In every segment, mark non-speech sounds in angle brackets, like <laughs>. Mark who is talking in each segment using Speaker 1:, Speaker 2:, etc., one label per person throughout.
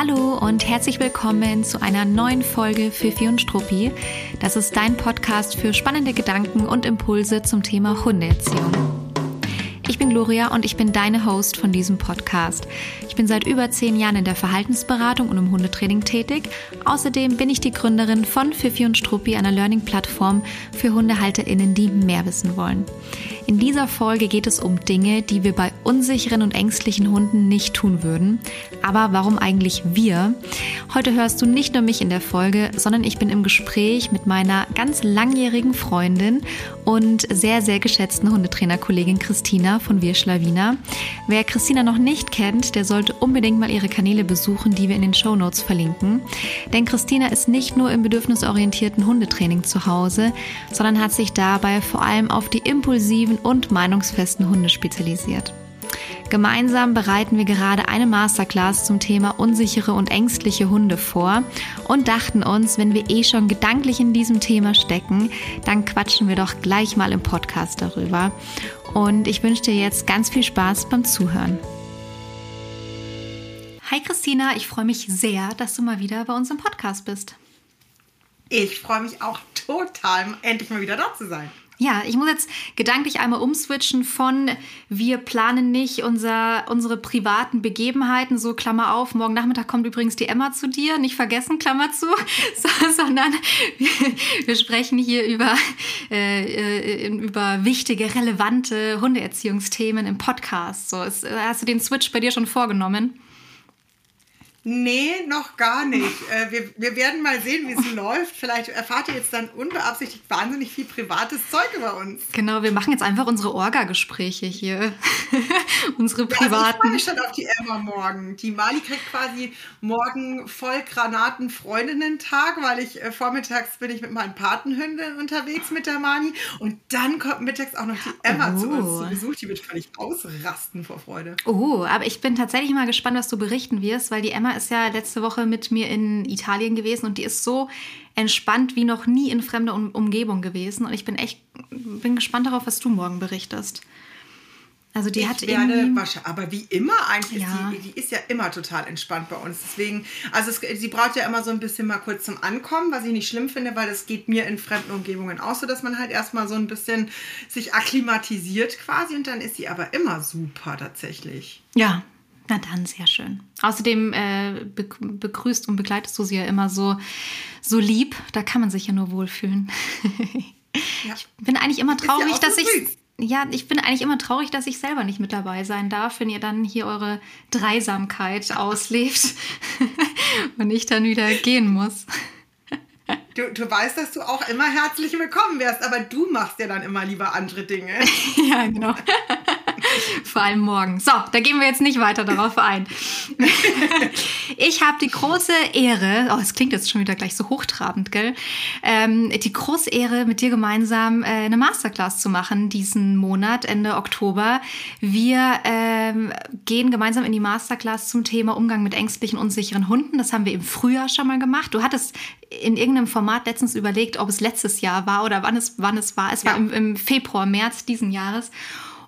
Speaker 1: Hallo und herzlich willkommen zu einer neuen Folge Fifi und Struppi. Das ist dein Podcast für spannende Gedanken und Impulse zum Thema Hundeerziehung. Ich bin Gloria und ich bin deine Host von diesem Podcast. Ich bin seit über zehn Jahren in der Verhaltensberatung und im Hundetraining tätig. Außerdem bin ich die Gründerin von Fifi und Struppi, einer Learning-Plattform für HundehalterInnen, die mehr wissen wollen. In dieser Folge geht es um Dinge, die wir bei unsicheren und ängstlichen Hunden nicht tun würden. Aber warum eigentlich wir? Heute hörst du nicht nur mich in der Folge, sondern ich bin im Gespräch mit meiner ganz langjährigen Freundin und sehr, sehr geschätzten Hundetrainerkollegin Christina von Wir Schlawiner. Wer Christina noch nicht kennt, der sollte unbedingt mal ihre Kanäle besuchen, die wir in den Show Notes verlinken. Denn Christina ist nicht nur im bedürfnisorientierten Hundetraining zu Hause, sondern hat sich dabei vor allem auf die impulsiven und meinungsfesten Hunde spezialisiert. Gemeinsam bereiten wir gerade eine Masterclass zum Thema unsichere und ängstliche Hunde vor und dachten uns, wenn wir eh schon gedanklich in diesem Thema stecken, dann quatschen wir doch gleich mal im Podcast darüber. Und ich wünsche dir jetzt ganz viel Spaß beim Zuhören. Hi Christina, ich freue mich sehr, dass du mal wieder bei uns im Podcast bist.
Speaker 2: Ich freue mich auch total, endlich mal wieder da zu sein.
Speaker 1: Ja, ich muss jetzt gedanklich einmal umswitchen von wir planen nicht unser, unsere privaten Begebenheiten, so Klammer auf, morgen Nachmittag kommt übrigens die Emma zu dir, nicht vergessen, Klammer zu, <laughs> so, sondern wir, wir, sprechen hier über, äh, äh, über wichtige, relevante Hundeerziehungsthemen im Podcast. So, ist, hast du den Switch bei dir schon vorgenommen?
Speaker 2: Nee, noch gar nicht. Äh, wir, wir werden mal sehen, wie es <laughs> läuft. Vielleicht erfahrt ihr jetzt dann unbeabsichtigt wahnsinnig viel privates Zeug über uns.
Speaker 1: Genau, wir machen jetzt einfach unsere Orga-Gespräche hier. <laughs> unsere privaten. Also ich
Speaker 2: freue mich schon auf die Emma morgen. Die Mali kriegt quasi morgen voll Granaten-Freundinnen-Tag, weil ich äh, vormittags bin ich mit meinen Patenhünden unterwegs mit der Mani. Und dann kommt mittags auch noch die Emma oh. zu uns zu oh. Besuch. Die wird völlig ausrasten vor Freude.
Speaker 1: Oh, aber ich bin tatsächlich mal gespannt, was du berichten wirst, weil die Emma ist ja letzte Woche mit mir in Italien gewesen und die ist so entspannt wie noch nie in fremder um Umgebung gewesen. Und ich bin echt bin gespannt darauf, was du morgen berichtest.
Speaker 2: Also die ich hat werde aber wie immer eigentlich, ja. ist die, die ist ja immer total entspannt bei uns. Deswegen, also es, sie braucht ja immer so ein bisschen mal kurz zum Ankommen, was ich nicht schlimm finde, weil das geht mir in fremden Umgebungen auch so, dass man halt erstmal so ein bisschen sich akklimatisiert quasi und dann ist sie aber immer super tatsächlich.
Speaker 1: Ja, na dann, sehr schön. Außerdem äh, begrüßt und begleitest du sie ja immer so, so lieb. Da kann man sich ja nur wohlfühlen. <laughs> ja. Ich bin eigentlich immer traurig, ja dass so ich. Ja, ich bin eigentlich immer traurig, dass ich selber nicht mit dabei sein darf, wenn ihr dann hier eure Dreisamkeit <laughs> auslebt <laughs> und ich dann wieder gehen muss.
Speaker 2: Du, du weißt, dass du auch immer herzlich willkommen wärst, aber du machst ja dann immer lieber andere Dinge.
Speaker 1: ja, genau. Vor allem morgen. So, da gehen wir jetzt nicht weiter darauf ein. <laughs> ich habe die große Ehre, oh, es klingt jetzt schon wieder gleich so hochtrabend, gell? Ähm, die große Ehre, mit dir gemeinsam äh, eine Masterclass zu machen diesen Monat, Ende Oktober. Wir ähm, gehen gemeinsam in die Masterclass zum Thema Umgang mit ängstlichen, unsicheren Hunden. Das haben wir im Frühjahr schon mal gemacht. Du hattest in irgendeinem Format letztens überlegt, ob es letztes Jahr war oder wann es, wann es war. Es ja. war im, im Februar, März diesen Jahres.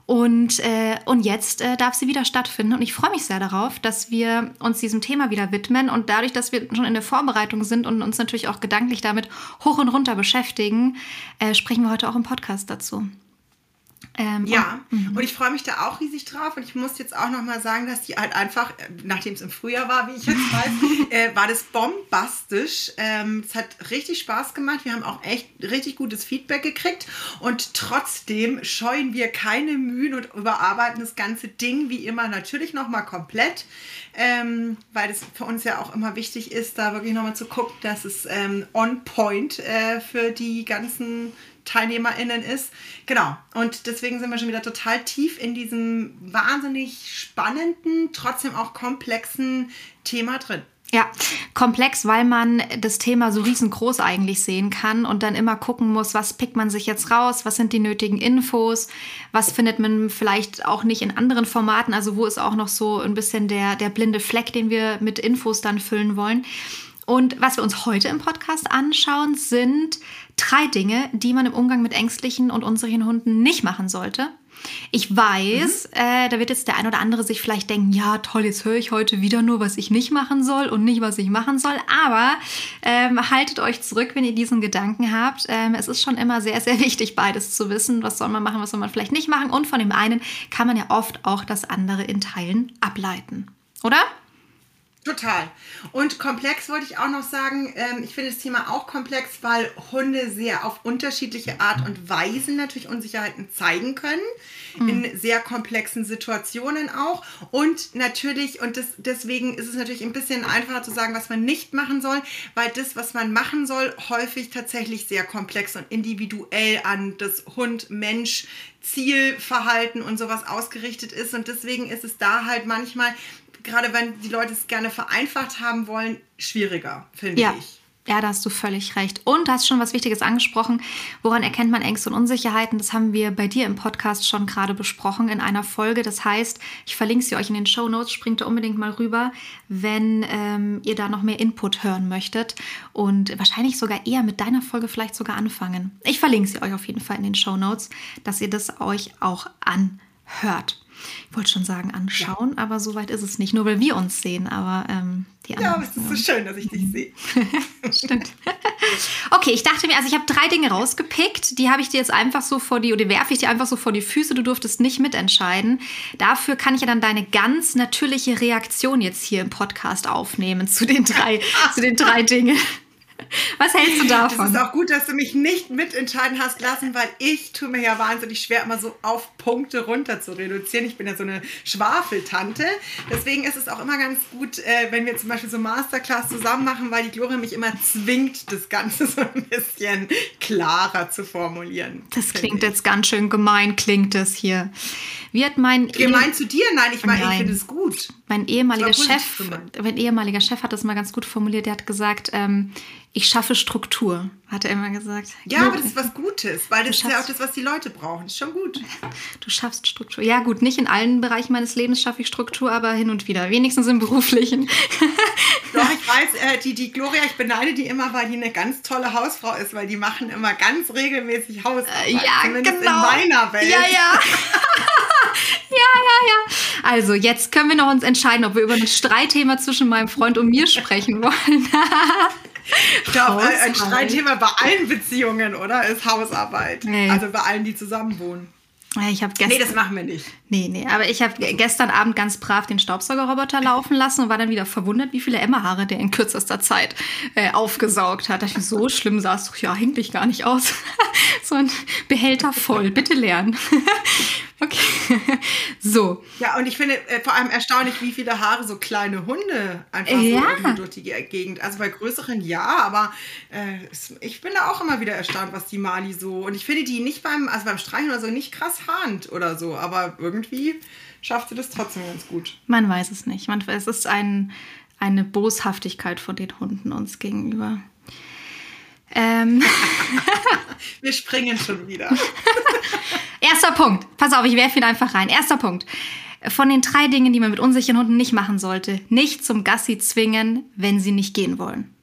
Speaker 1: Und, äh, und jetzt äh, darf sie wieder stattfinden. Und ich freue mich sehr darauf, dass wir uns diesem Thema wieder widmen. Und dadurch, dass wir schon in der Vorbereitung sind und uns natürlich auch gedanklich damit hoch und runter beschäftigen, äh, sprechen wir heute auch im Podcast dazu.
Speaker 2: Ähm, ja, und, mhm. und ich freue mich da auch riesig drauf. Und ich muss jetzt auch nochmal sagen, dass die halt einfach, nachdem es im Frühjahr war, wie ich jetzt <laughs> weiß, äh, war das bombastisch. Ähm, es hat richtig Spaß gemacht. Wir haben auch echt richtig gutes Feedback gekriegt. Und trotzdem scheuen wir keine Mühen und überarbeiten das ganze Ding wie immer natürlich nochmal komplett. Ähm, weil es für uns ja auch immer wichtig ist, da wirklich nochmal zu gucken, dass es ähm, on point äh, für die ganzen TeilnehmerInnen ist. Genau. Und deswegen sind wir schon wieder total tief in diesem wahnsinnig spannenden, trotzdem auch komplexen Thema drin.
Speaker 1: Ja, komplex, weil man das Thema so riesengroß eigentlich sehen kann und dann immer gucken muss, was pickt man sich jetzt raus, was sind die nötigen Infos, was findet man vielleicht auch nicht in anderen Formaten, also wo ist auch noch so ein bisschen der, der blinde Fleck, den wir mit Infos dann füllen wollen. Und was wir uns heute im Podcast anschauen, sind drei Dinge, die man im Umgang mit ängstlichen und unsicheren Hunden nicht machen sollte. Ich weiß, mhm. äh, da wird jetzt der ein oder andere sich vielleicht denken, ja toll, jetzt höre ich heute wieder nur, was ich nicht machen soll und nicht, was ich machen soll. Aber ähm, haltet euch zurück, wenn ihr diesen Gedanken habt. Ähm, es ist schon immer sehr, sehr wichtig, beides zu wissen. Was soll man machen, was soll man vielleicht nicht machen. Und von dem einen kann man ja oft auch das andere in Teilen ableiten. Oder?
Speaker 2: Total. Und komplex wollte ich auch noch sagen, ähm, ich finde das Thema auch komplex, weil Hunde sehr auf unterschiedliche Art und Weise natürlich Unsicherheiten zeigen können, mhm. in sehr komplexen Situationen auch. Und natürlich, und das, deswegen ist es natürlich ein bisschen einfacher zu sagen, was man nicht machen soll, weil das, was man machen soll, häufig tatsächlich sehr komplex und individuell an das Hund-Mensch Zielverhalten und sowas ausgerichtet ist. Und deswegen ist es da halt manchmal gerade wenn die Leute es gerne vereinfacht haben wollen, schwieriger, finde
Speaker 1: ja.
Speaker 2: ich.
Speaker 1: Ja, da hast du völlig recht. Und du hast schon was Wichtiges angesprochen. Woran erkennt man Ängste und Unsicherheiten? Das haben wir bei dir im Podcast schon gerade besprochen in einer Folge. Das heißt, ich verlinke sie euch in den Show Notes. Springt da unbedingt mal rüber, wenn ähm, ihr da noch mehr Input hören möchtet. Und wahrscheinlich sogar eher mit deiner Folge vielleicht sogar anfangen. Ich verlinke sie euch auf jeden Fall in den Show Notes, dass ihr das euch auch anhört ich wollte schon sagen, anschauen, ja. aber so weit ist es nicht. Nur weil wir uns sehen, aber ähm,
Speaker 2: die anderen. Ja, aber es ist so schön, dass ich dich sehe. <laughs>
Speaker 1: Stimmt. okay, ich dachte mir, also ich habe drei Dinge rausgepickt. Die habe ich dir jetzt einfach so vor die, oder werfe ich dir einfach so vor die Füße. Du durftest nicht mitentscheiden. Dafür kann ich ja dann deine ganz natürliche Reaktion jetzt hier im Podcast aufnehmen zu den drei, zu den drei <laughs> Dingen. Was hältst du davon?
Speaker 2: Es ist auch gut, dass du mich nicht mitentscheiden hast lassen, weil ich tue mir ja wahnsinnig schwer, immer so auf Punkte runter zu reduzieren. Ich bin ja so eine Schwafeltante. Deswegen ist es auch immer ganz gut, äh, wenn wir zum Beispiel so Masterclass zusammen machen, weil die Gloria mich immer zwingt, das Ganze <laughs> so ein bisschen klarer zu formulieren.
Speaker 1: Das klingt jetzt ganz schön gemein, klingt das hier. Wie hat mein
Speaker 2: gemein zu dir? Nein, ich meine, ich finde es gut.
Speaker 1: Mein ehemaliger Chef, mein ehemaliger Chef hat das mal ganz gut formuliert. Der hat gesagt, ähm, ich schaffe Struktur, hat er immer gesagt.
Speaker 2: Ja, aber das ist was Gutes, weil das ist ja auch das, was die Leute brauchen. Das ist schon gut. <laughs>
Speaker 1: Du schaffst Struktur. Ja, gut, nicht in allen Bereichen meines Lebens schaffe ich Struktur, aber hin und wieder. Wenigstens im beruflichen. <laughs>
Speaker 2: Doch, ich weiß, <laughs> äh, die, die Gloria, ich beneide die immer, weil die eine ganz tolle Hausfrau ist, weil die machen immer ganz regelmäßig Hausarbeit. Äh,
Speaker 1: ja,
Speaker 2: Zumindest
Speaker 1: genau.
Speaker 2: in meiner Welt.
Speaker 1: Ja, ja. Ja, ja, ja. Also, jetzt können wir noch uns entscheiden, ob wir über ein Streitthema zwischen meinem Freund und mir sprechen wollen. <laughs>
Speaker 2: Ich glaube, ein Streitthema bei allen Beziehungen, oder? Ist Hausarbeit. Nee. Also bei allen, die zusammen wohnen.
Speaker 1: Ich habe
Speaker 2: gestern. Nee, das machen wir nicht.
Speaker 1: Nee, nee, aber ich habe gestern Abend ganz brav den Staubsaugerroboter laufen lassen und war dann wieder verwundert, wie viele Emma-Haare der in kürzester Zeit äh, aufgesaugt hat. Da ich, so schlimm sah es doch ja eigentlich gar nicht aus. <laughs> so ein Behälter voll, bitte lernen. Okay. <laughs> so.
Speaker 2: Ja, und ich finde äh, vor allem erstaunlich, wie viele Haare so kleine Hunde einfach ja. so durch die Gegend. Also bei größeren ja, aber äh, ich bin da auch immer wieder erstaunt, was die Mali so. Und ich finde die nicht beim, also beim Streichen oder so nicht krass Hand oder so, aber irgendwie schafft sie das trotzdem ganz gut.
Speaker 1: Man weiß es nicht. Man, es ist ein, eine Boshaftigkeit von den Hunden uns gegenüber.
Speaker 2: Ähm. <laughs> Wir springen schon wieder. <laughs>
Speaker 1: Erster Punkt. Pass auf, ich werfe ihn einfach rein. Erster Punkt. Von den drei Dingen, die man mit unsicheren Hunden nicht machen sollte, nicht zum Gassi zwingen, wenn sie nicht gehen wollen.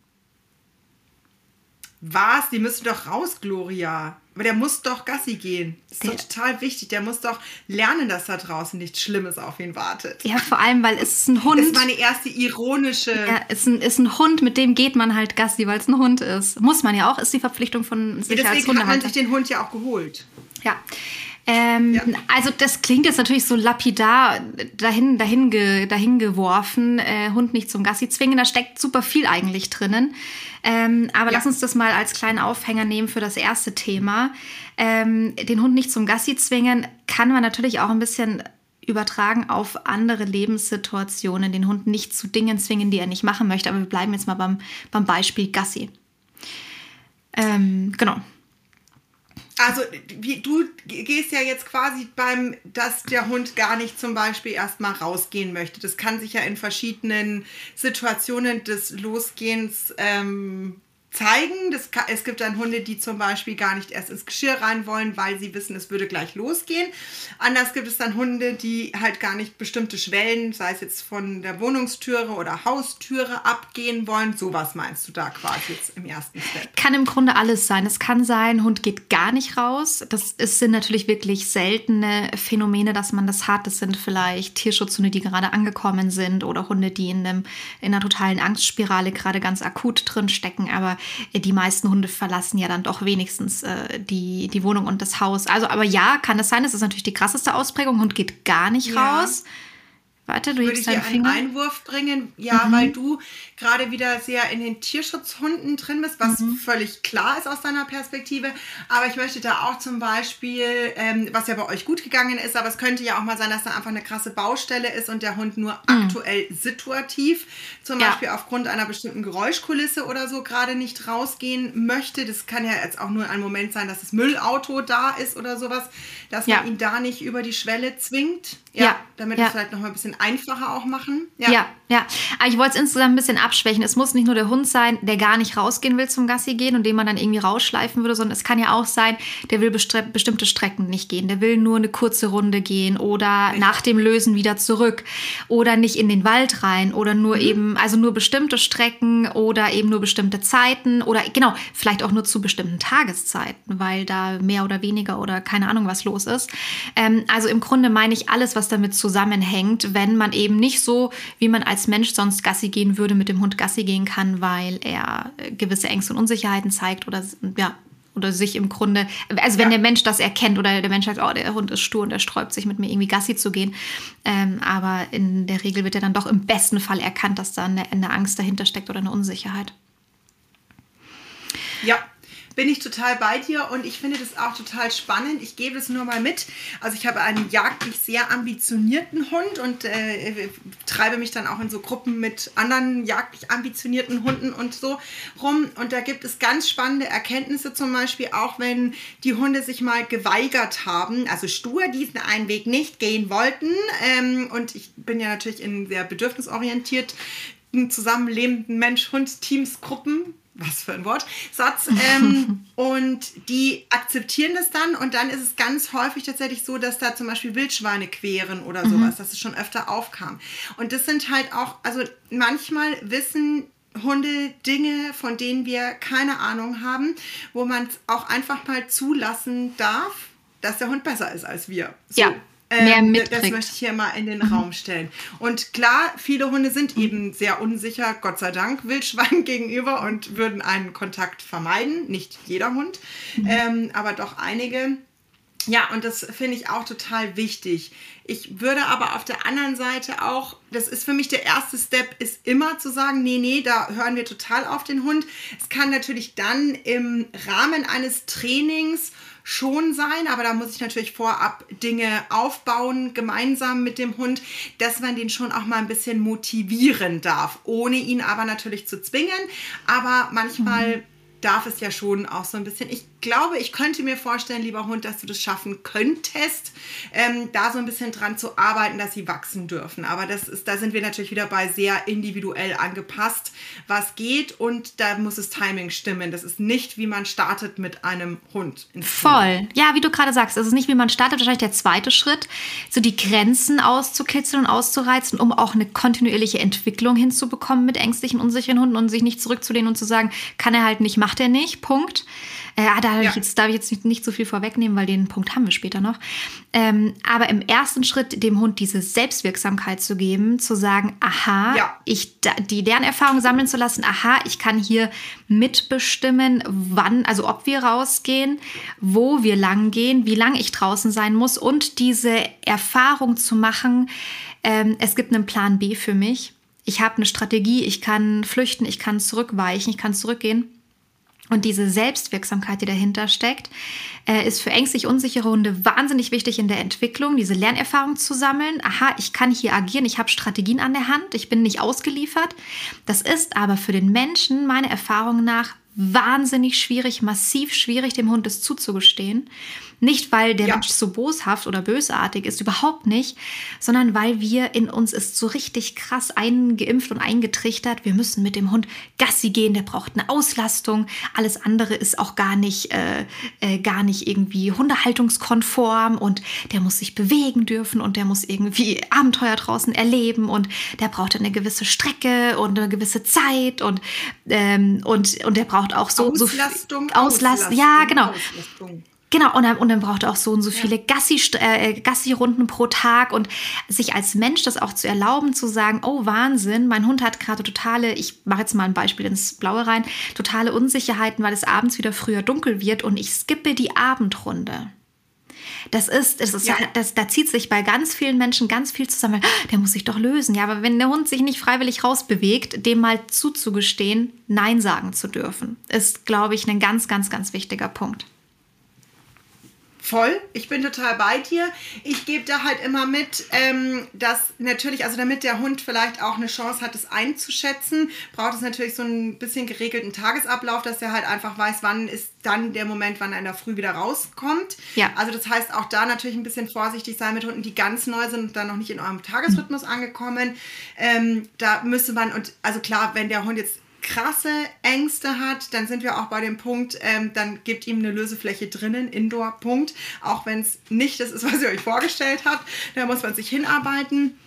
Speaker 2: Was? Die müssen doch raus, Gloria. Aber der muss doch Gassi gehen. Das ist der, doch total wichtig. Der muss doch lernen, dass da draußen nichts Schlimmes auf ihn wartet.
Speaker 1: Ja, vor allem, weil es ist ein Hund. Das ist
Speaker 2: meine erste ironische.
Speaker 1: Ja, es ist ein, ist ein Hund, mit dem geht man halt Gassi, weil es ein Hund ist. Muss man ja auch, ist die Verpflichtung von
Speaker 2: sich ja, als Deswegen hat man sich den Hund ja auch geholt.
Speaker 1: Ja. Ähm, ja. Also das klingt jetzt natürlich so lapidar dahin, dahin, ge, dahin geworfen, äh, Hund nicht zum Gassi zwingen. Da steckt super viel eigentlich drinnen. Ähm, aber ja. lass uns das mal als kleinen Aufhänger nehmen für das erste Thema. Ähm, den Hund nicht zum Gassi zwingen kann man natürlich auch ein bisschen übertragen auf andere Lebenssituationen. Den Hund nicht zu Dingen zwingen, die er nicht machen möchte. Aber wir bleiben jetzt mal beim, beim Beispiel Gassi. Ähm, genau.
Speaker 2: Also wie, du gehst ja jetzt quasi beim, dass der Hund gar nicht zum Beispiel erstmal rausgehen möchte. Das kann sich ja in verschiedenen Situationen des Losgehens ähm, zeigen. Das, es gibt dann Hunde, die zum Beispiel gar nicht erst ins Geschirr rein wollen, weil sie wissen, es würde gleich losgehen. Anders gibt es dann Hunde, die halt gar nicht bestimmte Schwellen, sei es jetzt von der Wohnungstüre oder Haustüre abgehen wollen. Sowas meinst du da quasi jetzt im ersten Step?
Speaker 1: Kann im Grunde alles sein. Es kann sein, Hund geht gar nicht raus. Das ist, sind natürlich wirklich seltene Phänomene, dass man das hat. Das sind vielleicht Tierschutzhunde, die gerade angekommen sind oder Hunde, die in, einem, in einer totalen Angstspirale gerade ganz akut drin stecken. Aber die meisten Hunde verlassen ja dann doch wenigstens äh, die, die Wohnung und das Haus. Also, aber ja, kann es sein, das ist natürlich die krasseste Ausprägung. Hund geht gar nicht ja. raus.
Speaker 2: Warte, du würde dir einen Einwurf bringen, ja, mhm. weil du gerade wieder sehr in den Tierschutzhunden drin bist, was mhm. völlig klar ist aus deiner Perspektive. Aber ich möchte da auch zum Beispiel, ähm, was ja bei euch gut gegangen ist, aber es könnte ja auch mal sein, dass da einfach eine krasse Baustelle ist und der Hund nur mhm. aktuell situativ, zum ja. Beispiel aufgrund einer bestimmten Geräuschkulisse oder so, gerade nicht rausgehen möchte. Das kann ja jetzt auch nur ein Moment sein, dass das Müllauto da ist oder sowas, dass man ihn da nicht über die Schwelle zwingt. Ja, ja. damit ja. wir es vielleicht noch mal ein bisschen einfacher auch machen.
Speaker 1: Ja, ja. Ja. Aber ich wollte es insgesamt ein bisschen abschwächen. Es muss nicht nur der Hund sein, der gar nicht rausgehen will zum Gassi gehen und den man dann irgendwie rausschleifen würde, sondern es kann ja auch sein, der will bestimmte Strecken nicht gehen. Der will nur eine kurze Runde gehen oder Richtig. nach dem Lösen wieder zurück oder nicht in den Wald rein oder nur mhm. eben, also nur bestimmte Strecken oder eben nur bestimmte Zeiten oder genau, vielleicht auch nur zu bestimmten Tageszeiten, weil da mehr oder weniger oder keine Ahnung was los ist. Ähm, also im Grunde meine ich alles, was damit zusammenhängt, wenn man eben nicht so, wie man als Mensch sonst Gassi gehen würde, mit dem Hund Gassi gehen kann, weil er äh, gewisse Ängste und Unsicherheiten zeigt oder ja, oder sich im Grunde, also wenn ja. der Mensch das erkennt oder der Mensch sagt, oh, der Hund ist stur und er sträubt sich mit mir irgendwie Gassi zu gehen. Ähm, aber in der Regel wird er dann doch im besten Fall erkannt, dass da eine, eine Angst dahinter steckt oder eine Unsicherheit.
Speaker 2: Ja, bin ich total bei dir und ich finde das auch total spannend. Ich gebe es nur mal mit. Also ich habe einen jagdlich sehr ambitionierten Hund und äh, treibe mich dann auch in so Gruppen mit anderen jagdlich ambitionierten Hunden und so rum. Und da gibt es ganz spannende Erkenntnisse, zum Beispiel auch wenn die Hunde sich mal geweigert haben, also stur diesen einen Weg nicht gehen wollten. Ähm, und ich bin ja natürlich in sehr bedürfnisorientiert zusammenlebenden Mensch-Hund-Teams-Gruppen was für ein Wort, Satz. Ähm, <laughs> und die akzeptieren das dann und dann ist es ganz häufig tatsächlich so, dass da zum Beispiel Wildschweine queren oder mhm. sowas, dass es schon öfter aufkam. Und das sind halt auch, also manchmal wissen Hunde Dinge, von denen wir keine Ahnung haben, wo man es auch einfach mal zulassen darf, dass der Hund besser ist als wir.
Speaker 1: So. Ja ähm, mitkriegt.
Speaker 2: Das möchte ich hier mal in den mhm. Raum stellen. Und klar, viele Hunde sind mhm. eben sehr unsicher, Gott sei Dank, <laughs> Wildschweinen gegenüber und würden einen Kontakt vermeiden. Nicht jeder Hund, mhm. ähm, aber doch einige. Ja, und das finde ich auch total wichtig. Ich würde aber auf der anderen Seite auch, das ist für mich der erste Step, ist immer zu sagen, nee, nee, da hören wir total auf den Hund. Es kann natürlich dann im Rahmen eines Trainings schon sein, aber da muss ich natürlich vorab Dinge aufbauen, gemeinsam mit dem Hund, dass man den schon auch mal ein bisschen motivieren darf, ohne ihn aber natürlich zu zwingen. Aber manchmal mhm. darf es ja schon auch so ein bisschen. Ich glaube, ich könnte mir vorstellen, lieber Hund, dass du das schaffen könntest, ähm, da so ein bisschen dran zu arbeiten, dass sie wachsen dürfen. Aber das ist, da sind wir natürlich wieder bei sehr individuell angepasst, was geht und da muss das Timing stimmen. Das ist nicht, wie man startet mit einem Hund.
Speaker 1: Voll. Ja, wie du gerade sagst, es ist nicht, wie man startet, wahrscheinlich der zweite Schritt, so die Grenzen auszukitzeln und auszureizen, um auch eine kontinuierliche Entwicklung hinzubekommen mit ängstlichen, unsicheren Hunden und sich nicht zurückzulehnen und zu sagen, kann er halt nicht, macht er nicht, Punkt. Äh, ah, da ja. jetzt, darf ich jetzt nicht, nicht so viel vorwegnehmen, weil den Punkt haben wir später noch. Ähm, aber im ersten Schritt dem Hund diese Selbstwirksamkeit zu geben, zu sagen, aha, ja. ich die Lernerfahrung sammeln zu lassen, aha, ich kann hier mitbestimmen, wann, also ob wir rausgehen, wo wir lang gehen, wie lang ich draußen sein muss und diese Erfahrung zu machen, ähm, es gibt einen Plan B für mich. Ich habe eine Strategie, ich kann flüchten, ich kann zurückweichen, ich kann zurückgehen. Und diese Selbstwirksamkeit, die dahinter steckt, äh, ist für ängstlich unsichere Hunde wahnsinnig wichtig in der Entwicklung, diese Lernerfahrung zu sammeln. Aha, ich kann hier agieren, ich habe Strategien an der Hand, ich bin nicht ausgeliefert. Das ist aber für den Menschen meiner Erfahrung nach wahnsinnig schwierig, massiv schwierig, dem Hund es zuzugestehen, Nicht, weil der ja. Mensch so boshaft oder bösartig ist, überhaupt nicht, sondern weil wir in uns ist so richtig krass eingeimpft und eingetrichtert, wir müssen mit dem Hund Gassi gehen, der braucht eine Auslastung, alles andere ist auch gar nicht, äh, äh, gar nicht irgendwie hundehaltungskonform und der muss sich bewegen dürfen und der muss irgendwie Abenteuer draußen erleben und der braucht eine gewisse Strecke und eine gewisse Zeit und, ähm, und, und der braucht auch so,
Speaker 2: Auslastung,
Speaker 1: so Auslastung, ja, genau. Auslastung. Genau, und dann, und dann braucht er auch so und so viele ja. Gassi, äh, Gassi-Runden pro Tag und sich als Mensch das auch zu erlauben, zu sagen, oh Wahnsinn, mein Hund hat gerade totale, ich mache jetzt mal ein Beispiel ins Blaue rein, totale Unsicherheiten, weil es abends wieder früher dunkel wird und ich skippe die Abendrunde. Das ist, das ist ja. das, da zieht sich bei ganz vielen Menschen ganz viel zusammen. Ah, der muss sich doch lösen. Ja, aber wenn der Hund sich nicht freiwillig rausbewegt, dem mal zuzugestehen, Nein sagen zu dürfen, ist, glaube ich, ein ganz, ganz, ganz wichtiger Punkt.
Speaker 2: Voll, ich bin total bei dir. Ich gebe da halt immer mit, ähm, dass natürlich, also damit der Hund vielleicht auch eine Chance hat, es einzuschätzen, braucht es natürlich so ein bisschen geregelten Tagesablauf, dass er halt einfach weiß, wann ist dann der Moment, wann er in der Früh wieder rauskommt. Ja. Also das heißt auch da natürlich ein bisschen vorsichtig sein mit Hunden, die ganz neu sind und dann noch nicht in eurem Tagesrhythmus angekommen. Ähm, da müsste man, und also klar, wenn der Hund jetzt krasse Ängste hat, dann sind wir auch bei dem Punkt, ähm, dann gibt ihm eine Lösefläche drinnen, Indoor, Punkt. Auch wenn es nicht das ist, was ihr euch vorgestellt habt, da muss man sich hinarbeiten.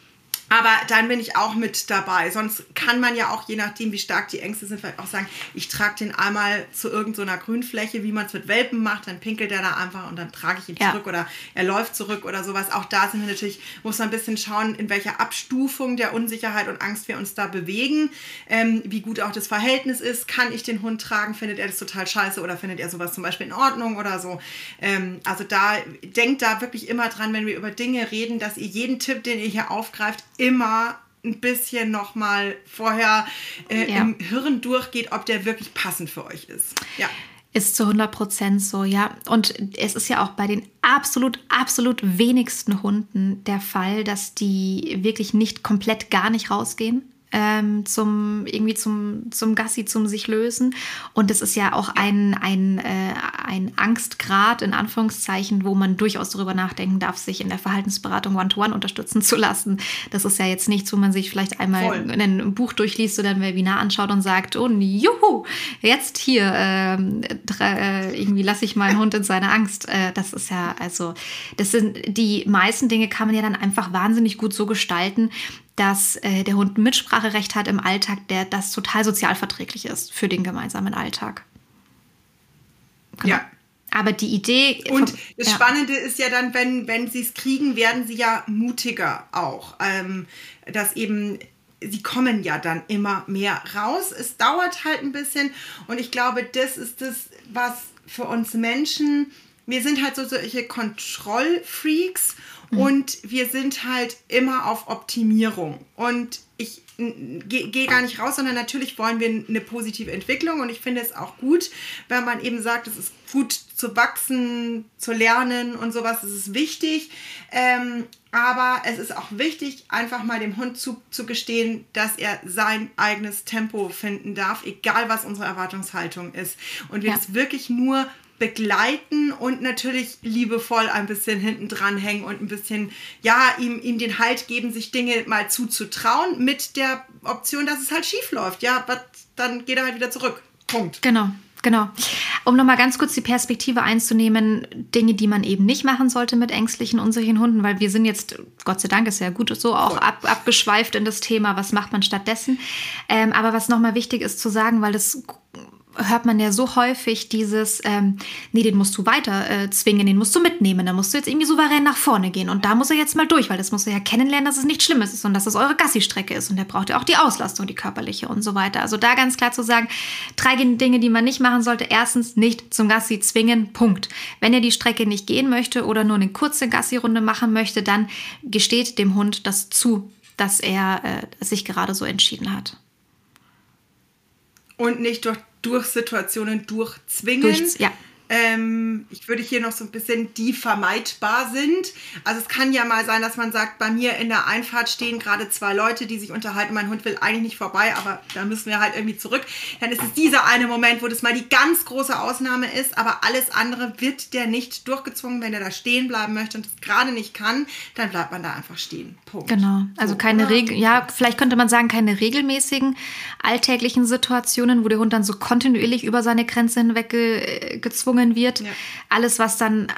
Speaker 2: Aber dann bin ich auch mit dabei. Sonst kann man ja auch, je nachdem, wie stark die Ängste sind, vielleicht auch sagen, ich trage den einmal zu irgendeiner so Grünfläche, wie man es mit Welpen macht, dann pinkelt er da einfach und dann trage ich ihn ja. zurück oder er läuft zurück oder sowas. Auch da sind wir natürlich, muss man ein bisschen schauen, in welcher Abstufung der Unsicherheit und Angst wir uns da bewegen, ähm, wie gut auch das Verhältnis ist. Kann ich den Hund tragen? Findet er das total scheiße oder findet er sowas zum Beispiel in Ordnung oder so? Ähm, also da denkt da wirklich immer dran, wenn wir über Dinge reden, dass ihr jeden Tipp, den ihr hier aufgreift, immer ein bisschen nochmal vorher äh, ja. im Hirn durchgeht, ob der wirklich passend für euch ist. Ja.
Speaker 1: Ist zu 100 Prozent so, ja. Und es ist ja auch bei den absolut, absolut wenigsten Hunden der Fall, dass die wirklich nicht komplett gar nicht rausgehen ähm, zum irgendwie zum, zum Gassi, zum sich lösen. Und das ist ja auch ein, ein, äh, ein Angstgrad, in Anführungszeichen, wo man durchaus darüber nachdenken darf, sich in der Verhaltensberatung One-to-One -one unterstützen zu lassen. Das ist ja jetzt nichts, wo man sich vielleicht einmal Voll. in ein Buch durchliest oder ein Webinar anschaut und sagt, oh, juhu, jetzt hier, ähm, äh, irgendwie lasse ich meinen Hund in seine Angst. Äh, das ist ja, also, das sind die meisten Dinge kann man ja dann einfach wahnsinnig gut so gestalten, dass äh, der Hund ein Mitspracherecht hat im Alltag, der das total sozialverträglich ist für den gemeinsamen Alltag. Genau. Ja. Aber die Idee.
Speaker 2: Und vom, das ja. Spannende ist ja dann, wenn, wenn sie es kriegen, werden sie ja mutiger auch. Ähm, dass eben sie kommen ja dann immer mehr raus. Es dauert halt ein bisschen und ich glaube, das ist das, was für uns Menschen, wir sind halt so solche Kontrollfreaks Mhm. Und wir sind halt immer auf Optimierung. Und ich gehe geh gar nicht raus, sondern natürlich wollen wir eine positive Entwicklung. Und ich finde es auch gut, wenn man eben sagt, es ist gut zu wachsen, zu lernen und sowas. Das ist wichtig. Ähm, aber es ist auch wichtig, einfach mal dem Hund zuzugestehen, dass er sein eigenes Tempo finden darf, egal was unsere Erwartungshaltung ist. Und wir ja. das wirklich nur begleiten und natürlich liebevoll ein bisschen hinten dran hängen und ein bisschen, ja, ihm, ihm den Halt geben, sich Dinge mal zuzutrauen, mit der Option, dass es halt schief läuft. Ja, dann geht er halt wieder zurück. Punkt.
Speaker 1: Genau. Genau. Um nochmal ganz kurz die Perspektive einzunehmen, Dinge, die man eben nicht machen sollte mit ängstlichen, unsicheren Hunden, weil wir sind jetzt, Gott sei Dank ist ja gut so, auch ab, abgeschweift in das Thema, was macht man stattdessen. Ähm, aber was nochmal wichtig ist zu sagen, weil das hört man ja so häufig dieses, ähm, nee, den musst du weiter äh, zwingen, den musst du mitnehmen, da musst du jetzt irgendwie souverän nach vorne gehen und da muss er jetzt mal durch, weil das muss er ja kennenlernen, dass es nichts Schlimmes ist und dass es eure Gassi-Strecke ist und der braucht ja auch die Auslastung, die körperliche und so weiter. Also da ganz klar zu sagen, drei Dinge, die man nicht machen sollte. Erstens, nicht zum Gassi zwingen, Punkt. Wenn er die Strecke nicht gehen möchte oder nur eine kurze Gassi-Runde machen möchte, dann gesteht dem Hund das zu, dass er äh, sich gerade so entschieden hat.
Speaker 2: Und nicht durch durch Situationen durchzwingen. Durch, ja. Ähm, ich würde hier noch so ein bisschen die vermeidbar sind. Also es kann ja mal sein, dass man sagt, bei mir in der Einfahrt stehen gerade zwei Leute, die sich unterhalten. Mein Hund will eigentlich nicht vorbei, aber da müssen wir halt irgendwie zurück. Dann ist es dieser eine Moment, wo das mal die ganz große Ausnahme ist, aber alles andere wird der nicht durchgezwungen. Wenn er da stehen bleiben möchte und es gerade nicht kann, dann bleibt man da einfach stehen.
Speaker 1: Punkt. Genau. Also so, keine Regel, ja, vielleicht könnte man sagen, keine regelmäßigen alltäglichen Situationen, wo der Hund dann so kontinuierlich über seine Grenze hinweg gezwungen gezwungen wird. Ja. Alles, was dann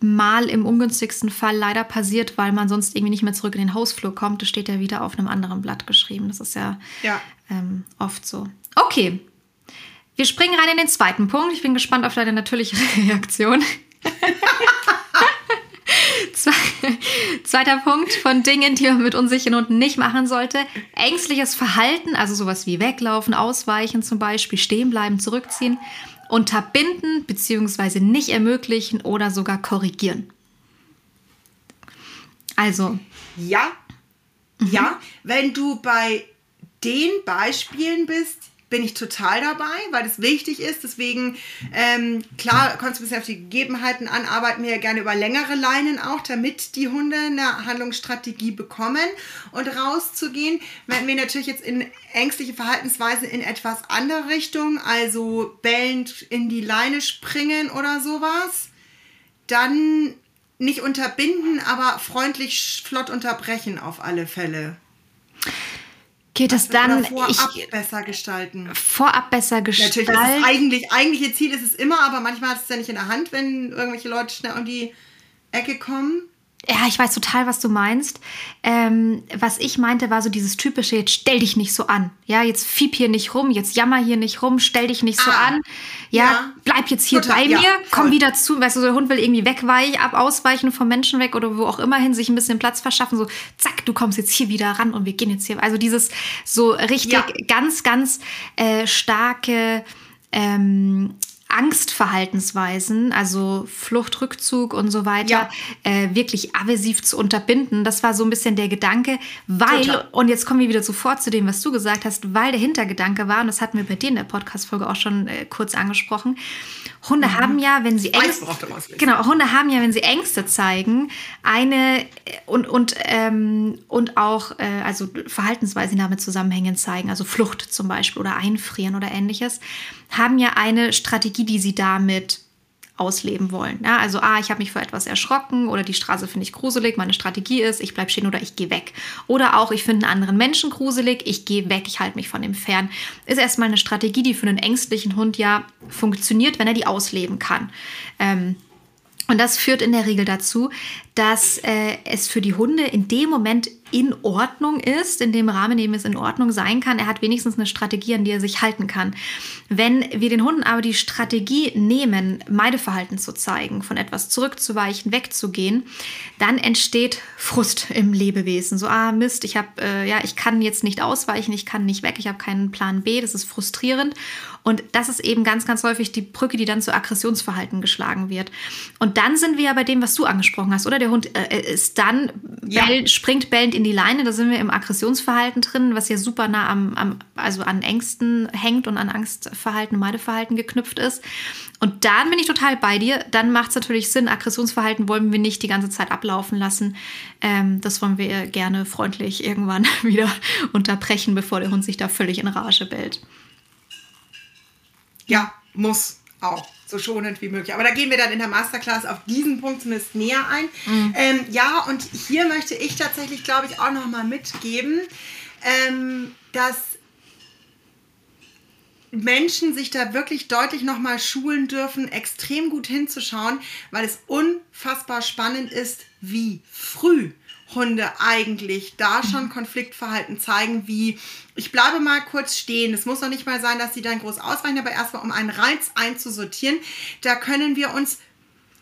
Speaker 1: mal im ungünstigsten Fall leider passiert, weil man sonst irgendwie nicht mehr zurück in den Hausflur kommt, das steht ja wieder auf einem anderen Blatt geschrieben. Das ist ja, ja. Ähm, oft so. Okay. Wir springen rein in den zweiten Punkt. Ich bin gespannt auf deine natürliche <laughs> Reaktion. <laughs> Zweiter Punkt von Dingen, die man mit unsicheren Hunden nicht machen sollte. Ängstliches Verhalten, also sowas wie weglaufen, ausweichen zum Beispiel, stehen bleiben, zurückziehen unterbinden bzw. nicht ermöglichen oder sogar korrigieren. Also.
Speaker 2: Ja, mhm. ja, wenn du bei den Beispielen bist, bin ich total dabei, weil das wichtig ist. Deswegen, ähm, klar, kommt es ein bisschen auf die Gegebenheiten an, arbeiten wir ja gerne über längere Leinen auch, damit die Hunde eine Handlungsstrategie bekommen und rauszugehen. Wenn wir natürlich jetzt in ängstliche Verhaltensweise in etwas andere Richtung, also bellend in die Leine springen oder sowas, dann nicht unterbinden, aber freundlich flott unterbrechen auf alle Fälle.
Speaker 1: Geht es dann
Speaker 2: vorab ich, besser gestalten?
Speaker 1: Vorab besser gestalten.
Speaker 2: Natürlich ist es eigentlich, eigentliche Ziel ist es immer, aber manchmal hat es ja nicht in der Hand, wenn irgendwelche Leute schnell um die Ecke kommen.
Speaker 1: Ja, ich weiß total, was du meinst. Ähm, was ich meinte, war so dieses typische, jetzt stell dich nicht so an. Ja, jetzt fieb hier nicht rum, jetzt jammer hier nicht rum, stell dich nicht so ah, an. Ja, ja, bleib jetzt hier total, bei mir, ja, komm wieder zu. Weißt du, der Hund will irgendwie wegweichen, ab, ausweichen vom Menschen weg oder wo auch immer hin, sich ein bisschen Platz verschaffen. So, zack, du kommst jetzt hier wieder ran und wir gehen jetzt hier. Also dieses so richtig ja. ganz, ganz äh, starke ähm, Angstverhaltensweisen, also Flucht, Rückzug und so weiter, ja. äh, wirklich aversiv zu unterbinden. Das war so ein bisschen der Gedanke, weil, Total. und jetzt kommen wir wieder sofort zu dem, was du gesagt hast, weil der Hintergedanke war, und das hatten wir bei dir in der Podcast-Folge auch schon äh, kurz angesprochen, Hunde mhm. haben ja, wenn sie Ängste, genau, Hunde haben ja, wenn sie Ängste zeigen, eine und und ähm, und auch äh, also Verhaltensweisen damit zusammenhängend zeigen, also Flucht zum Beispiel oder Einfrieren oder ähnliches, haben ja eine Strategie, die sie damit ausleben wollen. Ja, also, ah, ich habe mich vor etwas erschrocken oder die Straße finde ich gruselig, meine Strategie ist, ich bleibe stehen oder ich gehe weg. Oder auch, ich finde einen anderen Menschen gruselig, ich gehe weg, ich halte mich von ihm fern. Ist erstmal eine Strategie, die für einen ängstlichen Hund ja funktioniert, wenn er die ausleben kann. Ähm, und das führt in der Regel dazu, dass äh, es für die Hunde in dem Moment in Ordnung ist, in dem Rahmen, in dem es in Ordnung sein kann. Er hat wenigstens eine Strategie, an die er sich halten kann. Wenn wir den Hunden aber die Strategie nehmen, Meideverhalten zu zeigen, von etwas zurückzuweichen, wegzugehen, dann entsteht Frust im Lebewesen. So, ah Mist, ich habe, äh, ja, ich kann jetzt nicht ausweichen, ich kann nicht weg, ich habe keinen Plan B, das ist frustrierend. Und das ist eben ganz, ganz häufig die Brücke, die dann zu Aggressionsverhalten geschlagen wird. Und dann sind wir ja bei dem, was du angesprochen hast, oder? Der Hund äh, ist dann, ja. bell, springt bellend in die Leine, da sind wir im Aggressionsverhalten drin, was ja super nah am, am also an Ängsten hängt und an Angstverhalten, Meideverhalten geknüpft ist. Und dann bin ich total bei dir. Dann macht es natürlich Sinn, Aggressionsverhalten wollen wir nicht die ganze Zeit ablaufen lassen. Ähm, das wollen wir gerne freundlich irgendwann <laughs> wieder unterbrechen, bevor der Hund sich da völlig in Rage bellt.
Speaker 2: Ja, muss auch so schonend wie möglich. Aber da gehen wir dann in der Masterclass auf diesen Punkt zumindest näher ein. Mhm. Ähm, ja, und hier möchte ich tatsächlich, glaube ich, auch nochmal mitgeben, ähm, dass Menschen sich da wirklich deutlich nochmal schulen dürfen, extrem gut hinzuschauen, weil es unfassbar spannend ist, wie früh Hunde eigentlich da schon Konfliktverhalten zeigen, wie ich bleibe mal kurz stehen. Es muss noch nicht mal sein, dass sie dann groß ausweichen, aber erstmal um einen Reiz einzusortieren, da können wir uns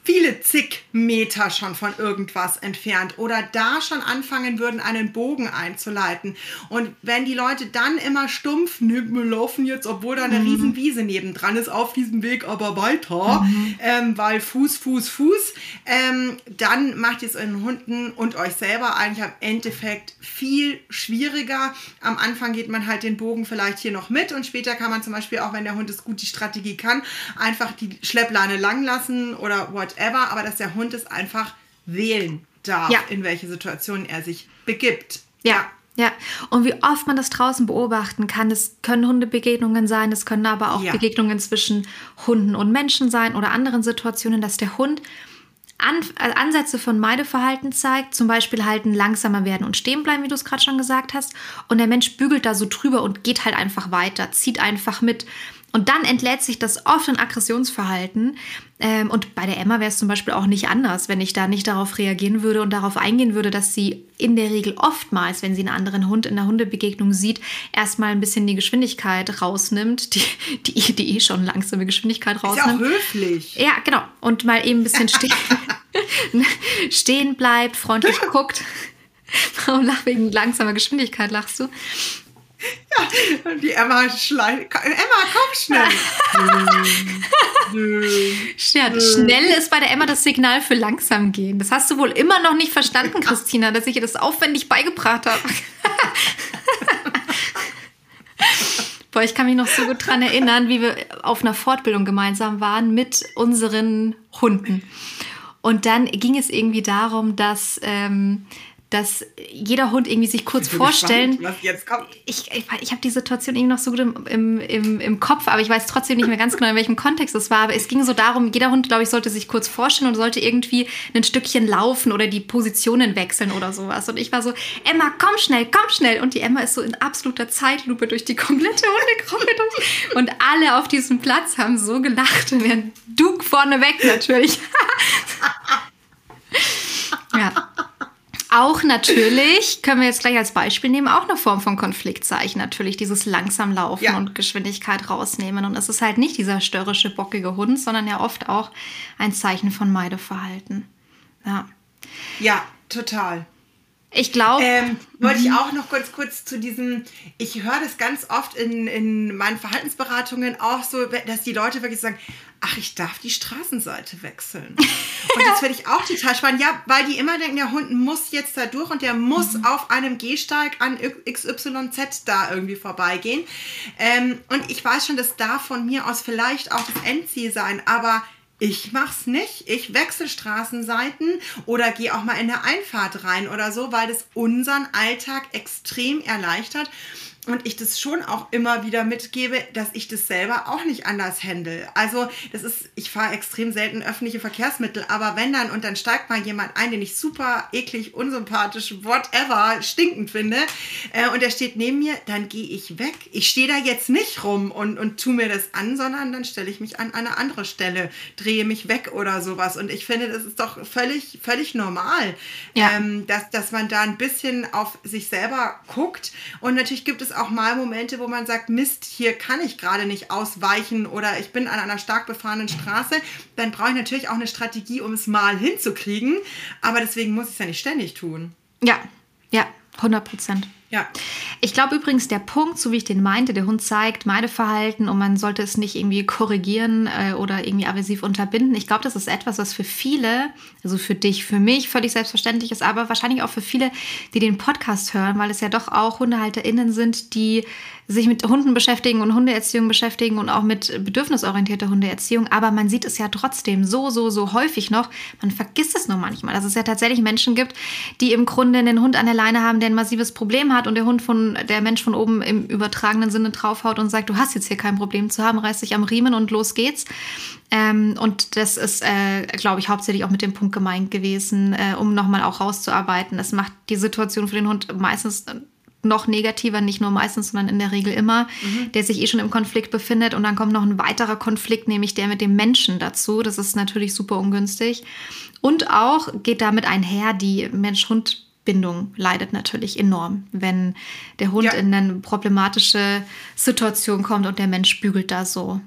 Speaker 2: viele zig Meter schon von irgendwas entfernt oder da schon anfangen würden, einen Bogen einzuleiten. Und wenn die Leute dann immer stumpf, ne, wir laufen jetzt, obwohl da eine mhm. Riesenwiese nebendran ist, auf diesem Weg aber weiter, mhm. ähm, weil Fuß, Fuß, Fuß, ähm, dann macht ihr es euren Hunden und euch selber eigentlich am Endeffekt viel schwieriger. Am Anfang geht man halt den Bogen vielleicht hier noch mit und später kann man zum Beispiel auch, wenn der Hund es gut die Strategie kann, einfach die Schleppleine lang lassen oder whatever whatever, aber dass der Hund es einfach wählen darf, ja. in welche Situation er sich begibt.
Speaker 1: ja. Ja, und wie oft man das draußen beobachten kann, das können Hundebegegnungen sein, das können aber auch ja. Begegnungen zwischen Hunden und Menschen sein oder anderen Situationen, dass der Hund An äh, Ansätze von Meideverhalten zeigt, zum Beispiel halten, langsamer werden und stehen bleiben, wie du es gerade schon gesagt hast, und der Mensch bügelt da so drüber und geht halt einfach weiter, zieht einfach mit. Und dann entlädt sich das oft in Aggressionsverhalten. Ähm, und bei der Emma wäre es zum Beispiel auch nicht anders, wenn ich da nicht darauf reagieren würde und darauf eingehen würde, dass sie in der Regel oftmals, wenn sie einen anderen Hund in der Hundebegegnung sieht, erstmal ein bisschen die Geschwindigkeit rausnimmt, die, die, die eh schon langsame Geschwindigkeit rausnimmt.
Speaker 2: Ist ja auch höflich.
Speaker 1: Ja, genau. Und mal eben ein bisschen stehen, <laughs> stehen bleibt, freundlich <laughs> guckt. Warum lach wegen langsamer Geschwindigkeit lachst du?
Speaker 2: Ja, und die Emma schleicht. Emma, komm schnell. <laughs>
Speaker 1: ja, schnell ist bei der Emma das Signal für langsam gehen. Das hast du wohl immer noch nicht verstanden, Christina, dass ich ihr das aufwendig beigebracht habe. Boah, ich kann mich noch so gut daran erinnern, wie wir auf einer Fortbildung gemeinsam waren mit unseren Hunden. Und dann ging es irgendwie darum, dass ähm, dass jeder Hund irgendwie sich kurz vorstellen. Gespannt, was jetzt kommt. Ich, ich, ich habe die Situation irgendwie noch so gut im, im, im Kopf, aber ich weiß trotzdem nicht mehr ganz genau, in welchem Kontext es war. Aber es ging so darum, jeder Hund, glaube ich, sollte sich kurz vorstellen und sollte irgendwie ein Stückchen laufen oder die Positionen wechseln oder sowas. Und ich war so, Emma, komm schnell, komm schnell. Und die Emma ist so in absoluter Zeitlupe durch die komplette Hundegruppe durch. Und alle auf diesem Platz haben so gelacht. Und während du vorneweg natürlich. <laughs> ja. Auch natürlich, können wir jetzt gleich als Beispiel nehmen, auch eine Form von Konfliktzeichen. Natürlich dieses langsam Laufen ja. und Geschwindigkeit rausnehmen. Und es ist halt nicht dieser störrische, bockige Hund, sondern ja oft auch ein Zeichen von Meideverhalten. Ja.
Speaker 2: Ja, total.
Speaker 1: Ich glaube.
Speaker 2: Ähm, wollte ich mhm. auch noch kurz, kurz zu diesem, ich höre das ganz oft in, in meinen Verhaltensberatungen auch so, dass die Leute wirklich sagen, ach, ich darf die Straßenseite wechseln. <laughs> Und das finde ich auch total spannend. Ja, weil die immer denken, der Hund muss jetzt da durch und der muss mhm. auf einem Gehsteig an XYZ da irgendwie vorbeigehen. Ähm, und ich weiß schon, das darf von mir aus vielleicht auch das Endziel sein, aber ich mach's nicht. Ich wechsle Straßenseiten oder gehe auch mal in der Einfahrt rein oder so, weil das unseren Alltag extrem erleichtert und ich das schon auch immer wieder mitgebe, dass ich das selber auch nicht anders handle. Also das ist, ich fahre extrem selten öffentliche Verkehrsmittel, aber wenn dann und dann steigt mal jemand ein, den ich super eklig, unsympathisch, whatever, stinkend finde äh, und der steht neben mir, dann gehe ich weg. Ich stehe da jetzt nicht rum und, und tu mir das an, sondern dann stelle ich mich an eine andere Stelle, drehe mich weg oder sowas. Und ich finde, das ist doch völlig, völlig normal, ja. ähm, dass, dass man da ein bisschen auf sich selber guckt. Und natürlich gibt es auch mal Momente, wo man sagt, Mist, hier kann ich gerade nicht ausweichen oder ich bin an einer stark befahrenen Straße. Dann brauche ich natürlich auch eine Strategie, um es mal hinzukriegen. Aber deswegen muss ich es ja nicht ständig tun.
Speaker 1: Ja, ja, 100 Prozent.
Speaker 2: Ja.
Speaker 1: Ich glaube übrigens, der Punkt, so wie ich den meinte, der Hund zeigt Meideverhalten und man sollte es nicht irgendwie korrigieren äh, oder irgendwie aversiv unterbinden. Ich glaube, das ist etwas, was für viele, also für dich, für mich völlig selbstverständlich ist, aber wahrscheinlich auch für viele, die den Podcast hören, weil es ja doch auch HundehalterInnen sind, die sich mit Hunden beschäftigen und Hundeerziehung beschäftigen und auch mit bedürfnisorientierter Hundeerziehung. Aber man sieht es ja trotzdem so, so, so häufig noch. Man vergisst es nur manchmal, dass es ja tatsächlich Menschen gibt, die im Grunde einen Hund an der Leine haben, der ein massives Problem hat und der Hund von, der Mensch von oben im übertragenen Sinne draufhaut und sagt, du hast jetzt hier kein Problem zu haben, reiß dich am Riemen und los geht's. Ähm, und das ist, äh, glaube ich, hauptsächlich auch mit dem Punkt gemeint gewesen, äh, um nochmal auch rauszuarbeiten. Das macht die Situation für den Hund meistens noch negativer, nicht nur meistens, sondern in der Regel immer, mhm. der sich eh schon im Konflikt befindet. Und dann kommt noch ein weiterer Konflikt, nämlich der mit dem Menschen dazu. Das ist natürlich super ungünstig. Und auch geht damit einher, die Mensch-Hund-Bindung leidet natürlich enorm, wenn der Hund ja. in eine problematische Situation kommt und der Mensch bügelt da so.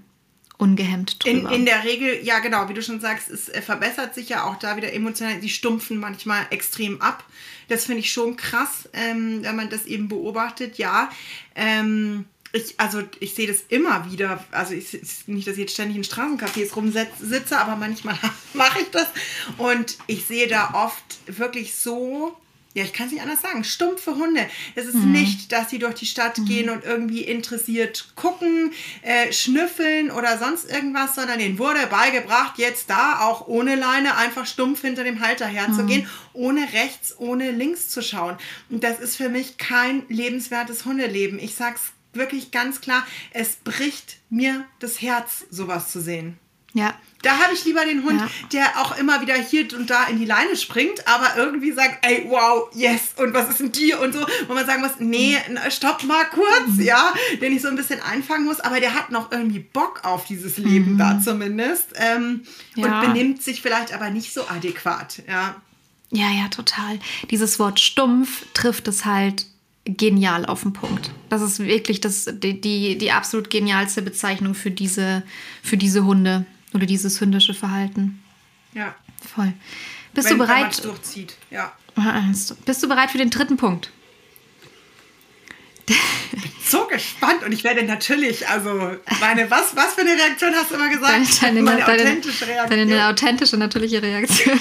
Speaker 1: ungehemmt
Speaker 2: drüber. In, in der Regel, ja genau, wie du schon sagst, es äh, verbessert sich ja auch da wieder emotional. Die stumpfen manchmal extrem ab. Das finde ich schon krass, ähm, wenn man das eben beobachtet. Ja, ähm, ich, also ich sehe das immer wieder. Also ich, nicht, dass ich jetzt ständig in Straßencafés rumsitze, aber manchmal <laughs> mache ich das. Und ich sehe da oft wirklich so ja, ich kann es nicht anders sagen, stumpfe Hunde. Es ist mhm. nicht, dass sie durch die Stadt mhm. gehen und irgendwie interessiert gucken, äh, schnüffeln oder sonst irgendwas, sondern denen wurde beigebracht, jetzt da auch ohne Leine einfach stumpf hinter dem Halter herzugehen, mhm. ohne rechts, ohne links zu schauen. Und das ist für mich kein lebenswertes Hundeleben. Ich sag's wirklich ganz klar, es bricht mir das Herz, sowas zu sehen.
Speaker 1: Ja,
Speaker 2: da habe ich lieber den Hund, ja. der auch immer wieder hier und da in die Leine springt, aber irgendwie sagt, ey, wow, yes, und was ist denn dir und so, wo man sagen muss, nee, stopp mal kurz, mhm. ja, den ich so ein bisschen einfangen muss, aber der hat noch irgendwie Bock auf dieses Leben mhm. da zumindest ähm, ja. und benimmt sich vielleicht aber nicht so adäquat, ja.
Speaker 1: Ja, ja, total. Dieses Wort stumpf trifft es halt genial auf den Punkt. Das ist wirklich das, die, die, die absolut genialste Bezeichnung für diese, für diese Hunde. Oder dieses hündische Verhalten.
Speaker 2: Ja.
Speaker 1: Voll. Bist
Speaker 2: Wenn,
Speaker 1: du bereit?
Speaker 2: Wenn durchzieht, ja.
Speaker 1: Bist du bereit für den dritten Punkt?
Speaker 2: So gespannt und ich werde natürlich, also meine, was, was für eine Reaktion hast du immer gesagt?
Speaker 1: Deine, meine deine, authentische Reaktion. Deine authentische, natürliche Reaktion.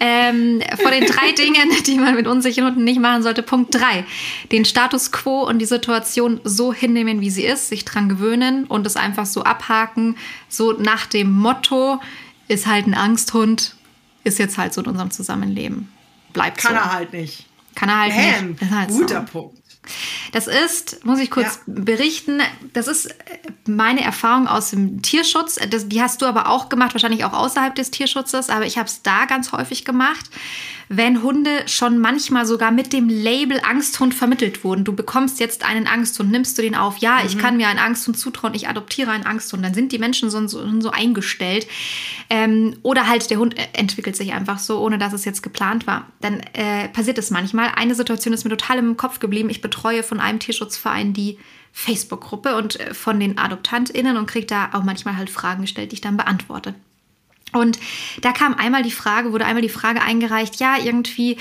Speaker 1: ähm, vor den drei <laughs> Dingen, die man mit unsicheren Hunden nicht machen sollte, Punkt drei. Den Status quo und die Situation so hinnehmen, wie sie ist, sich dran gewöhnen und es einfach so abhaken, so nach dem Motto, ist halt ein Angsthund, ist jetzt halt so in unserem Zusammenleben. Bleibt
Speaker 2: Kann
Speaker 1: so.
Speaker 2: er halt nicht.
Speaker 1: Kann er halt
Speaker 2: Bam.
Speaker 1: nicht.
Speaker 2: Halt Guter so. Punkt.
Speaker 1: Das ist, muss ich kurz ja. berichten, das ist meine Erfahrung aus dem Tierschutz. Das, die hast du aber auch gemacht, wahrscheinlich auch außerhalb des Tierschutzes, aber ich habe es da ganz häufig gemacht wenn Hunde schon manchmal sogar mit dem Label Angsthund vermittelt wurden. Du bekommst jetzt einen Angsthund, nimmst du den auf? Ja, mhm. ich kann mir einen Angsthund zutrauen, ich adoptiere einen Angsthund. Dann sind die Menschen so, so, so eingestellt. Ähm, oder halt der Hund entwickelt sich einfach so, ohne dass es jetzt geplant war. Dann äh, passiert es manchmal. Eine Situation ist mir total im Kopf geblieben. Ich betreue von einem Tierschutzverein die Facebook-Gruppe und äh, von den AdoptantInnen und kriege da auch manchmal halt Fragen gestellt, die ich dann beantworte. Und da kam einmal die Frage, wurde einmal die Frage eingereicht, ja, irgendwie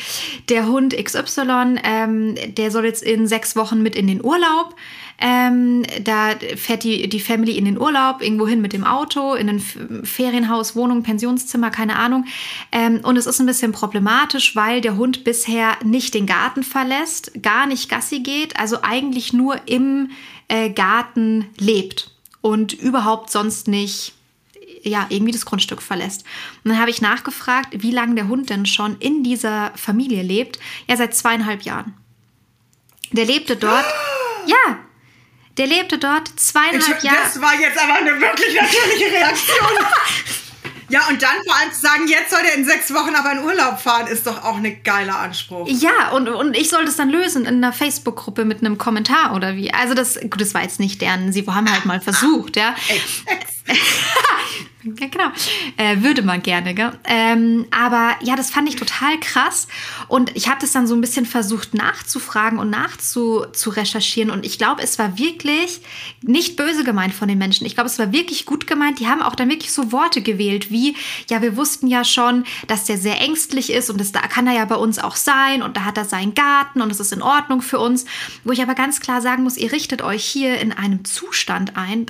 Speaker 1: der Hund XY, ähm, der soll jetzt in sechs Wochen mit in den Urlaub. Ähm, da fährt die, die Family in den Urlaub, irgendwo hin mit dem Auto, in ein Ferienhaus, Wohnung, Pensionszimmer, keine Ahnung. Ähm, und es ist ein bisschen problematisch, weil der Hund bisher nicht den Garten verlässt, gar nicht Gassi geht, also eigentlich nur im äh, Garten lebt und überhaupt sonst nicht ja, irgendwie das Grundstück verlässt. Und dann habe ich nachgefragt, wie lange der Hund denn schon in dieser Familie lebt. Ja, seit zweieinhalb Jahren. Der lebte dort. <gasps> Ja, der lebte dort zweieinhalb Jahre.
Speaker 2: Das war jetzt aber eine wirklich natürliche Reaktion. <laughs> Ja, und dann vor allem zu sagen, jetzt soll er in sechs Wochen aber in Urlaub fahren, ist doch auch ein geiler Anspruch.
Speaker 1: Ja, und, und ich soll das dann lösen in einer Facebook-Gruppe mit einem Kommentar oder wie. Also das, gut, das war jetzt nicht deren, sie haben halt mal versucht, ja. <laughs> Ja, genau. Äh, würde man gerne, gell? Ähm, aber ja, das fand ich total krass. Und ich habe das dann so ein bisschen versucht nachzufragen und nachzurecherchieren. Und ich glaube, es war wirklich nicht böse gemeint von den Menschen. Ich glaube, es war wirklich gut gemeint. Die haben auch dann wirklich so Worte gewählt wie, ja, wir wussten ja schon, dass der sehr ängstlich ist und das da kann er ja bei uns auch sein und da hat er seinen Garten und es ist in Ordnung für uns. Wo ich aber ganz klar sagen muss, ihr richtet euch hier in einem Zustand ein,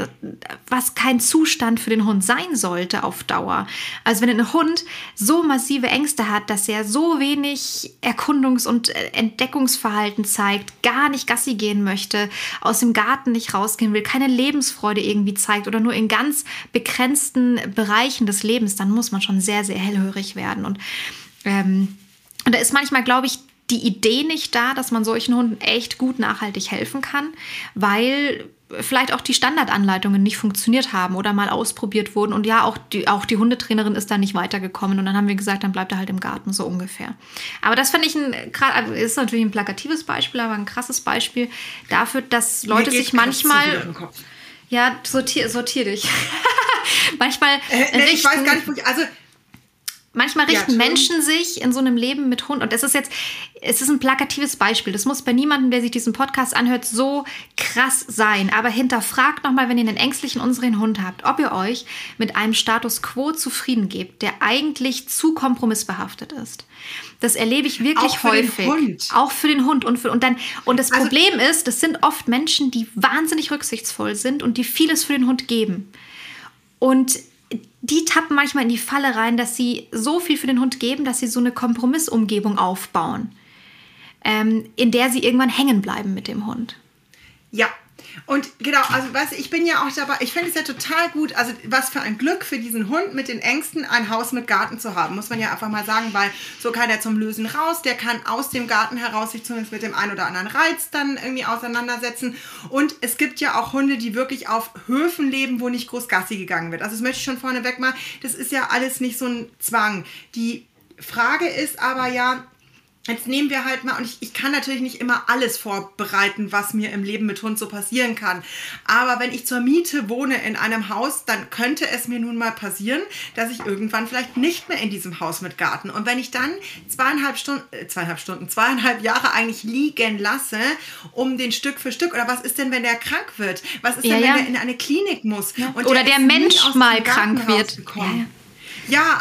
Speaker 1: was kein Zustand für den Hund sein soll sollte auf Dauer. Also wenn ein Hund so massive Ängste hat, dass er so wenig Erkundungs- und äh, Entdeckungsverhalten zeigt, gar nicht Gassi gehen möchte, aus dem Garten nicht rausgehen will, keine Lebensfreude irgendwie zeigt oder nur in ganz begrenzten Bereichen des Lebens, dann muss man schon sehr, sehr hellhörig werden. Und, ähm, und da ist manchmal, glaube ich, die Idee nicht da, dass man solchen Hunden echt gut nachhaltig helfen kann, weil vielleicht auch die Standardanleitungen nicht funktioniert haben oder mal ausprobiert wurden. Und ja, auch die, auch die Hundetrainerin ist da nicht weitergekommen. Und dann haben wir gesagt, dann bleibt er halt im Garten, so ungefähr. Aber das finde ich ein, also ist natürlich ein plakatives Beispiel, aber ein krasses Beispiel dafür, dass Leute sich manchmal. Ja, sortier, sortier dich. <laughs> manchmal.
Speaker 2: Äh, nee, ich weiß gar nicht, wo ich, also
Speaker 1: Manchmal richten ja, Menschen sich in so einem Leben mit Hund und es ist jetzt, es ist ein plakatives Beispiel. Das muss bei niemandem, der sich diesen Podcast anhört, so krass sein. Aber hinterfragt nochmal, wenn ihr einen ängstlichen unseren Hund habt, ob ihr euch mit einem Status quo zufrieden gebt, der eigentlich zu kompromissbehaftet ist. Das erlebe ich wirklich auch häufig. Auch für den Hund. Und, für, und, dann, und das also, Problem ist, das sind oft Menschen, die wahnsinnig rücksichtsvoll sind und die vieles für den Hund geben. Und die tappen manchmal in die Falle rein, dass sie so viel für den Hund geben, dass sie so eine Kompromissumgebung aufbauen, ähm, in der sie irgendwann hängen bleiben mit dem Hund.
Speaker 2: Ja, und genau, also weißt du, ich bin ja auch dabei, ich finde es ja total gut, also was für ein Glück für diesen Hund mit den Ängsten, ein Haus mit Garten zu haben, muss man ja einfach mal sagen, weil so kann er zum Lösen raus, der kann aus dem Garten heraus sich zumindest mit dem einen oder anderen Reiz dann irgendwie auseinandersetzen. Und es gibt ja auch Hunde, die wirklich auf Höfen leben, wo nicht groß Gassi gegangen wird. Also das möchte ich schon vorneweg mal, das ist ja alles nicht so ein Zwang. Die Frage ist aber ja, Jetzt nehmen wir halt mal, und ich, ich kann natürlich nicht immer alles vorbereiten, was mir im Leben mit Hund so passieren kann. Aber wenn ich zur Miete wohne in einem Haus, dann könnte es mir nun mal passieren, dass ich irgendwann vielleicht nicht mehr in diesem Haus mit Garten. Und wenn ich dann zweieinhalb Stunden, äh, zweieinhalb Stunden, zweieinhalb Jahre eigentlich liegen lasse, um den Stück für Stück, oder was ist denn, wenn der krank wird? Was ist ja, denn, wenn ja. er in eine Klinik muss?
Speaker 1: Ja. oder der, der Mensch mal krank wird.
Speaker 2: Ja, ja,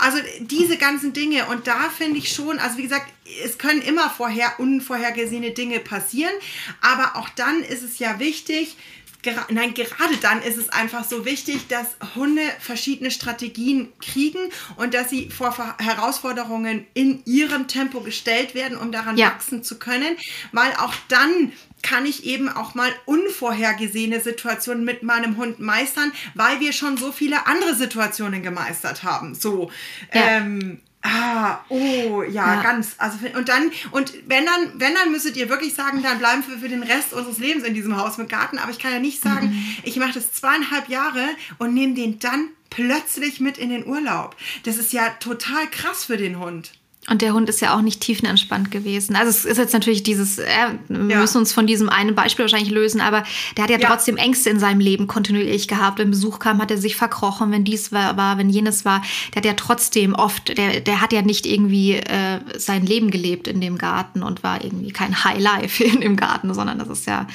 Speaker 2: also diese ganzen Dinge. Und da finde ich schon, also wie gesagt, es können immer vorher unvorhergesehene Dinge passieren, aber auch dann ist es ja wichtig, Ger nein, gerade dann ist es einfach so wichtig, dass Hunde verschiedene Strategien kriegen und dass sie vor Herausforderungen in ihrem Tempo gestellt werden, um daran ja. wachsen zu können, weil auch dann kann ich eben auch mal unvorhergesehene Situationen mit meinem Hund meistern, weil wir schon so viele andere Situationen gemeistert haben. So. Ja. Ähm, Ah, oh, ja, ja, ganz. Also und dann und wenn dann, wenn dann müsstet ihr wirklich sagen, dann bleiben wir für den Rest unseres Lebens in diesem Haus mit Garten. Aber ich kann ja nicht sagen, mhm. ich mache das zweieinhalb Jahre und nehme den dann plötzlich mit in den Urlaub. Das ist ja total krass für den Hund.
Speaker 1: Und der Hund ist ja auch nicht tiefenentspannt gewesen. Also es ist jetzt natürlich dieses, äh, wir ja. müssen uns von diesem einen Beispiel wahrscheinlich lösen, aber der hat ja, ja, trotzdem Ängste in seinem Leben kontinuierlich gehabt. Wenn Besuch kam, hat er sich verkrochen, wenn dies war, war wenn jenes war. Der hat ja trotzdem oft, der, der hat ja nicht irgendwie äh, sein Leben gelebt in dem Garten und war irgendwie kein High Life <laughs> in dem Garten, sondern das ist ja,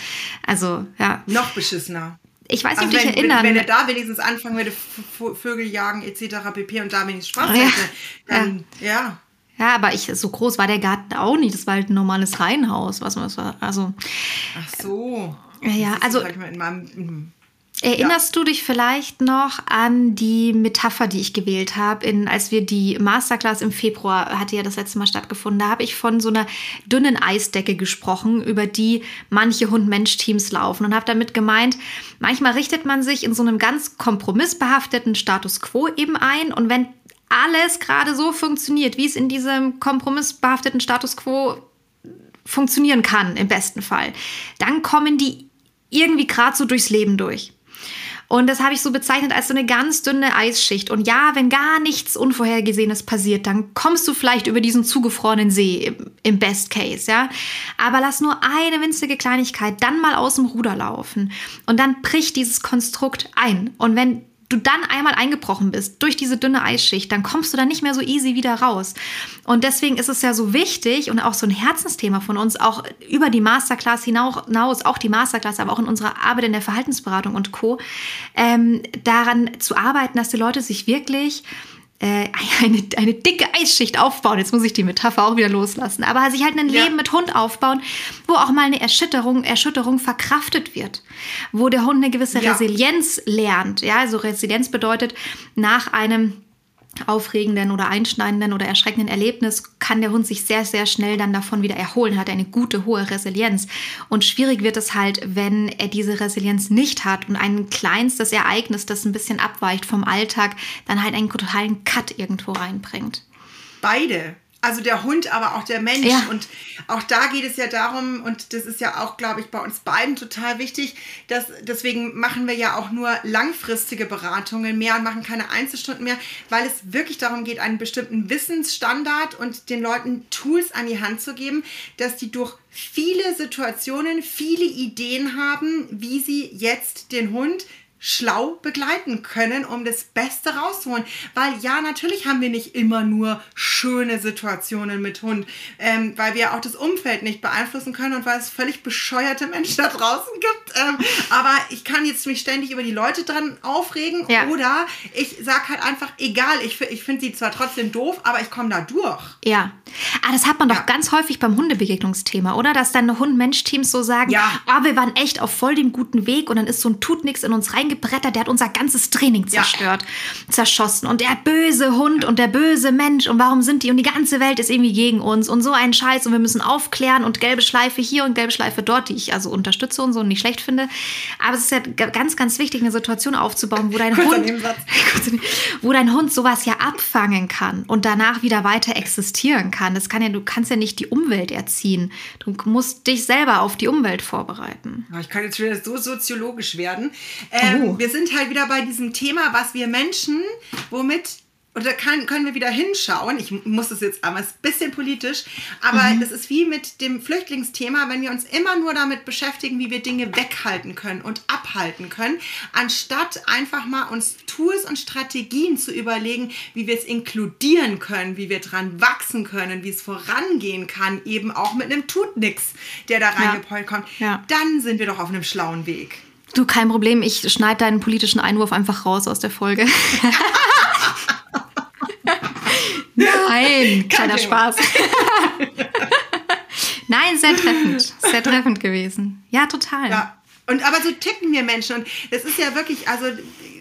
Speaker 1: also ja.
Speaker 2: Noch beschissener.
Speaker 1: Ich weiß nicht, also ob dich erinnern.
Speaker 2: Wenn, wenn er da wenigstens anfangen würde, Vögel jagen etc. pp. und da wenigstens Spaß ja. hätte, dann ja.
Speaker 1: Ja, aber ich, so groß war der Garten auch nicht. Das war halt ein normales Reihenhaus, was man war. Also.
Speaker 2: Ach so.
Speaker 1: Ja, also. Meinem, mhm. Erinnerst ja. du dich vielleicht noch an die Metapher, die ich gewählt habe, als wir die Masterclass im Februar hatte ja das letzte Mal stattgefunden. Da habe ich von so einer dünnen Eisdecke gesprochen, über die manche Hund-Mensch-Teams laufen und habe damit gemeint, manchmal richtet man sich in so einem ganz kompromissbehafteten Status quo eben ein und wenn alles gerade so funktioniert, wie es in diesem kompromissbehafteten Status quo funktionieren kann, im besten Fall, dann kommen die irgendwie gerade so durchs Leben durch. Und das habe ich so bezeichnet als so eine ganz dünne Eisschicht. Und ja, wenn gar nichts Unvorhergesehenes passiert, dann kommst du vielleicht über diesen zugefrorenen See im, im, Best Case, ja. Aber lass nur eine winzige Kleinigkeit dann mal aus dem Ruder laufen. Und dann bricht dieses Konstrukt ein. Und wenn du dann einmal eingebrochen bist durch diese dünne Eisschicht, dann kommst du da nicht mehr so easy wieder raus. Und deswegen ist es ja so wichtig und auch so ein Herzensthema von uns, auch über die Masterclass hinaus, auch die Masterclass, aber auch in unserer Arbeit in der Verhaltensberatung und Co., ähm, daran zu arbeiten, dass die Leute sich wirklich äh, <laughs> eine, eine dicke Eisschicht aufbauen. Jetzt muss ich die Metapher auch wieder loslassen. Aber sich halt ein ja. Leben mit Hund aufbauen, wo auch mal eine Erschütterung, Erschütterung verkraftet wird. Wo der Hund eine gewisse ja. Resilienz lernt. Ja, also Resilienz bedeutet nach einem aufregenden oder einschneidenden oder erschreckenden Erlebnis kann der Hund sich sehr, sehr schnell dann davon wieder erholen, hat eine gute, hohe Resilienz. Und schwierig wird es halt, wenn er diese Resilienz nicht hat und ein kleinstes Ereignis, das ein bisschen abweicht vom Alltag, dann halt einen totalen Cut irgendwo reinbringt.
Speaker 2: Beide. Also der Hund, aber auch der Mensch. Ja. Und auch da geht es ja darum, und das ist ja auch, glaube ich, bei uns beiden total wichtig, dass deswegen machen wir ja auch nur langfristige Beratungen mehr und machen keine Einzelstunden mehr, weil es wirklich darum geht, einen bestimmten Wissensstandard und den Leuten Tools an die Hand zu geben, dass die durch viele Situationen viele Ideen haben, wie sie jetzt den Hund schlau begleiten können, um das Beste rauszuholen. Weil ja, natürlich haben wir nicht immer nur schöne Situationen mit Hund, ähm, weil wir auch das Umfeld nicht beeinflussen können und weil es völlig bescheuerte Menschen da draußen gibt. Ähm, aber ich kann jetzt mich ständig über die Leute dran aufregen ja. oder ich sage halt einfach, egal, ich, ich finde sie zwar trotzdem doof, aber ich komme da durch.
Speaker 1: Ja. Ah, das hat man ja. doch ganz häufig beim Hundebegegnungsthema, oder? Dass dann Hund-Mensch-Teams so sagen, ja. oh, wir waren echt auf voll dem guten Weg und dann ist so ein Tut nix in uns rein reingebrettert, der hat unser ganzes Training zerstört, ja. zerschossen. Und der böse Hund und der böse Mensch und warum sind die und die ganze Welt ist irgendwie gegen uns und so ein Scheiß und wir müssen aufklären und gelbe Schleife hier und gelbe Schleife dort, die ich also unterstütze und so und nicht schlecht finde. Aber es ist ja ganz, ganz wichtig, eine Situation aufzubauen, wo dein <laughs> Hund, <laughs> wo dein Hund sowas ja abfangen kann und danach wieder weiter existieren kann. Das kann ja, du kannst ja nicht die Umwelt erziehen. Du musst dich selber auf die Umwelt vorbereiten.
Speaker 2: Ich kann jetzt wieder so soziologisch werden. Ähm, Wir sind halt wieder bei diesem Thema, was wir Menschen, womit da kann, können wir wieder hinschauen. Ich muss das jetzt einmal, ein bisschen politisch, aber mhm. das ist wie mit dem Flüchtlingsthema, wenn wir uns immer nur damit beschäftigen, wie wir Dinge weghalten können und abhalten können, anstatt einfach mal uns Tools und Strategien zu überlegen, wie wir es inkludieren können, wie wir dran wachsen können, wie es vorangehen kann, eben auch mit einem Tut nix, der da reingepollt kommt. Ja. Dann sind wir doch auf einem schlauen Weg.
Speaker 1: Du, kein Problem. Ich schneide deinen politischen Einwurf einfach raus aus der Folge. <laughs> Nein, kleiner Spaß. <laughs> Nein, sehr treffend. Sehr treffend gewesen. Ja, total. Ja.
Speaker 2: Und aber so ticken wir Menschen. Und das ist ja wirklich, also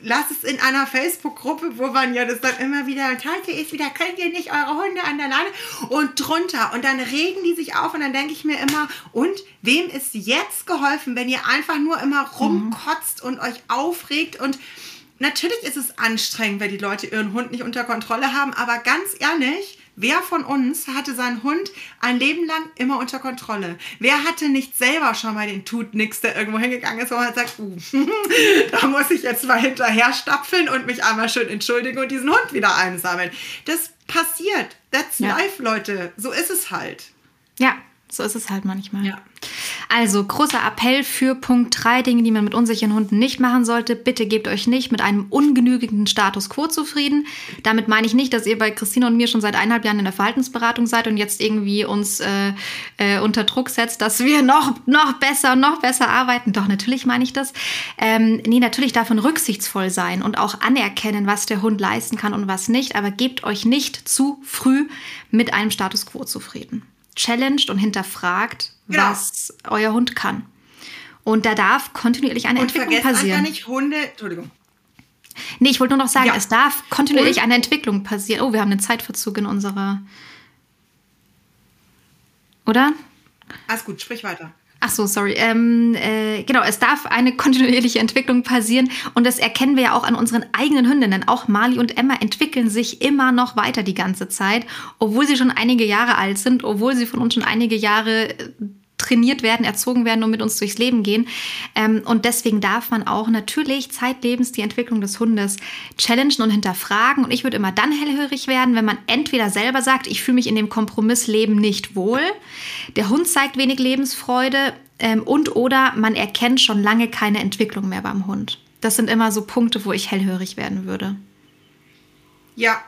Speaker 2: lass es in einer Facebook-Gruppe, wo man ja das dann immer wieder, und heute ist wieder, könnt ihr nicht eure Hunde an der Leine und drunter. Und dann regen die sich auf und dann denke ich mir immer, und wem ist jetzt geholfen, wenn ihr einfach nur immer rumkotzt und euch aufregt und Natürlich ist es anstrengend, wenn die Leute ihren Hund nicht unter Kontrolle haben, aber ganz ehrlich, Wer von uns hatte seinen Hund ein Leben lang immer unter Kontrolle? Wer hatte nicht selber schon mal den Tut nix, der irgendwo hingegangen ist, wo man sagt, uh, <laughs> da muss ich jetzt mal hinterher stapfeln und mich einmal schön entschuldigen und diesen Hund wieder einsammeln. Das passiert. That's ja. life, Leute. So ist es halt.
Speaker 1: Ja, so ist es halt manchmal. Ja. Also, großer Appell für Punkt 3, Dinge, die man mit unsicheren Hunden nicht machen sollte. Bitte gebt euch nicht mit einem ungenügenden Status quo zufrieden. Damit meine ich nicht, dass ihr bei Christine und mir schon seit eineinhalb Jahren in der Verhaltensberatung seid und jetzt irgendwie uns äh, äh, unter Druck setzt, dass wir noch, noch besser, noch besser arbeiten. Doch, natürlich meine ich das. Ähm, nee, natürlich darf man rücksichtsvoll sein und auch anerkennen, was der Hund leisten kann und was nicht. Aber gebt euch nicht zu früh mit einem Status quo zufrieden challenged und hinterfragt, genau. was euer Hund kann. Und da darf kontinuierlich eine und Entwicklung passieren.
Speaker 2: nicht Hunde, Entschuldigung.
Speaker 1: Nee, ich wollte nur noch sagen, ja. es darf kontinuierlich und? eine Entwicklung passieren. Oh, wir haben einen Zeitverzug in unserer. Oder?
Speaker 2: Alles gut, sprich weiter.
Speaker 1: Ach so, sorry. Ähm, äh, genau, es darf eine <laughs> kontinuierliche Entwicklung passieren und das erkennen wir ja auch an unseren eigenen Hündinnen. Auch Mali und Emma entwickeln sich immer noch weiter die ganze Zeit, obwohl sie schon einige Jahre alt sind, obwohl sie von uns schon einige Jahre äh, trainiert werden, erzogen werden und mit uns durchs Leben gehen. Ähm, und deswegen darf man auch natürlich zeitlebens die Entwicklung des Hundes challengen und hinterfragen. Und ich würde immer dann hellhörig werden, wenn man entweder selber sagt, ich fühle mich in dem Kompromissleben nicht wohl, der Hund zeigt wenig Lebensfreude ähm, und oder man erkennt schon lange keine Entwicklung mehr beim Hund. Das sind immer so Punkte, wo ich hellhörig werden würde.
Speaker 2: Ja,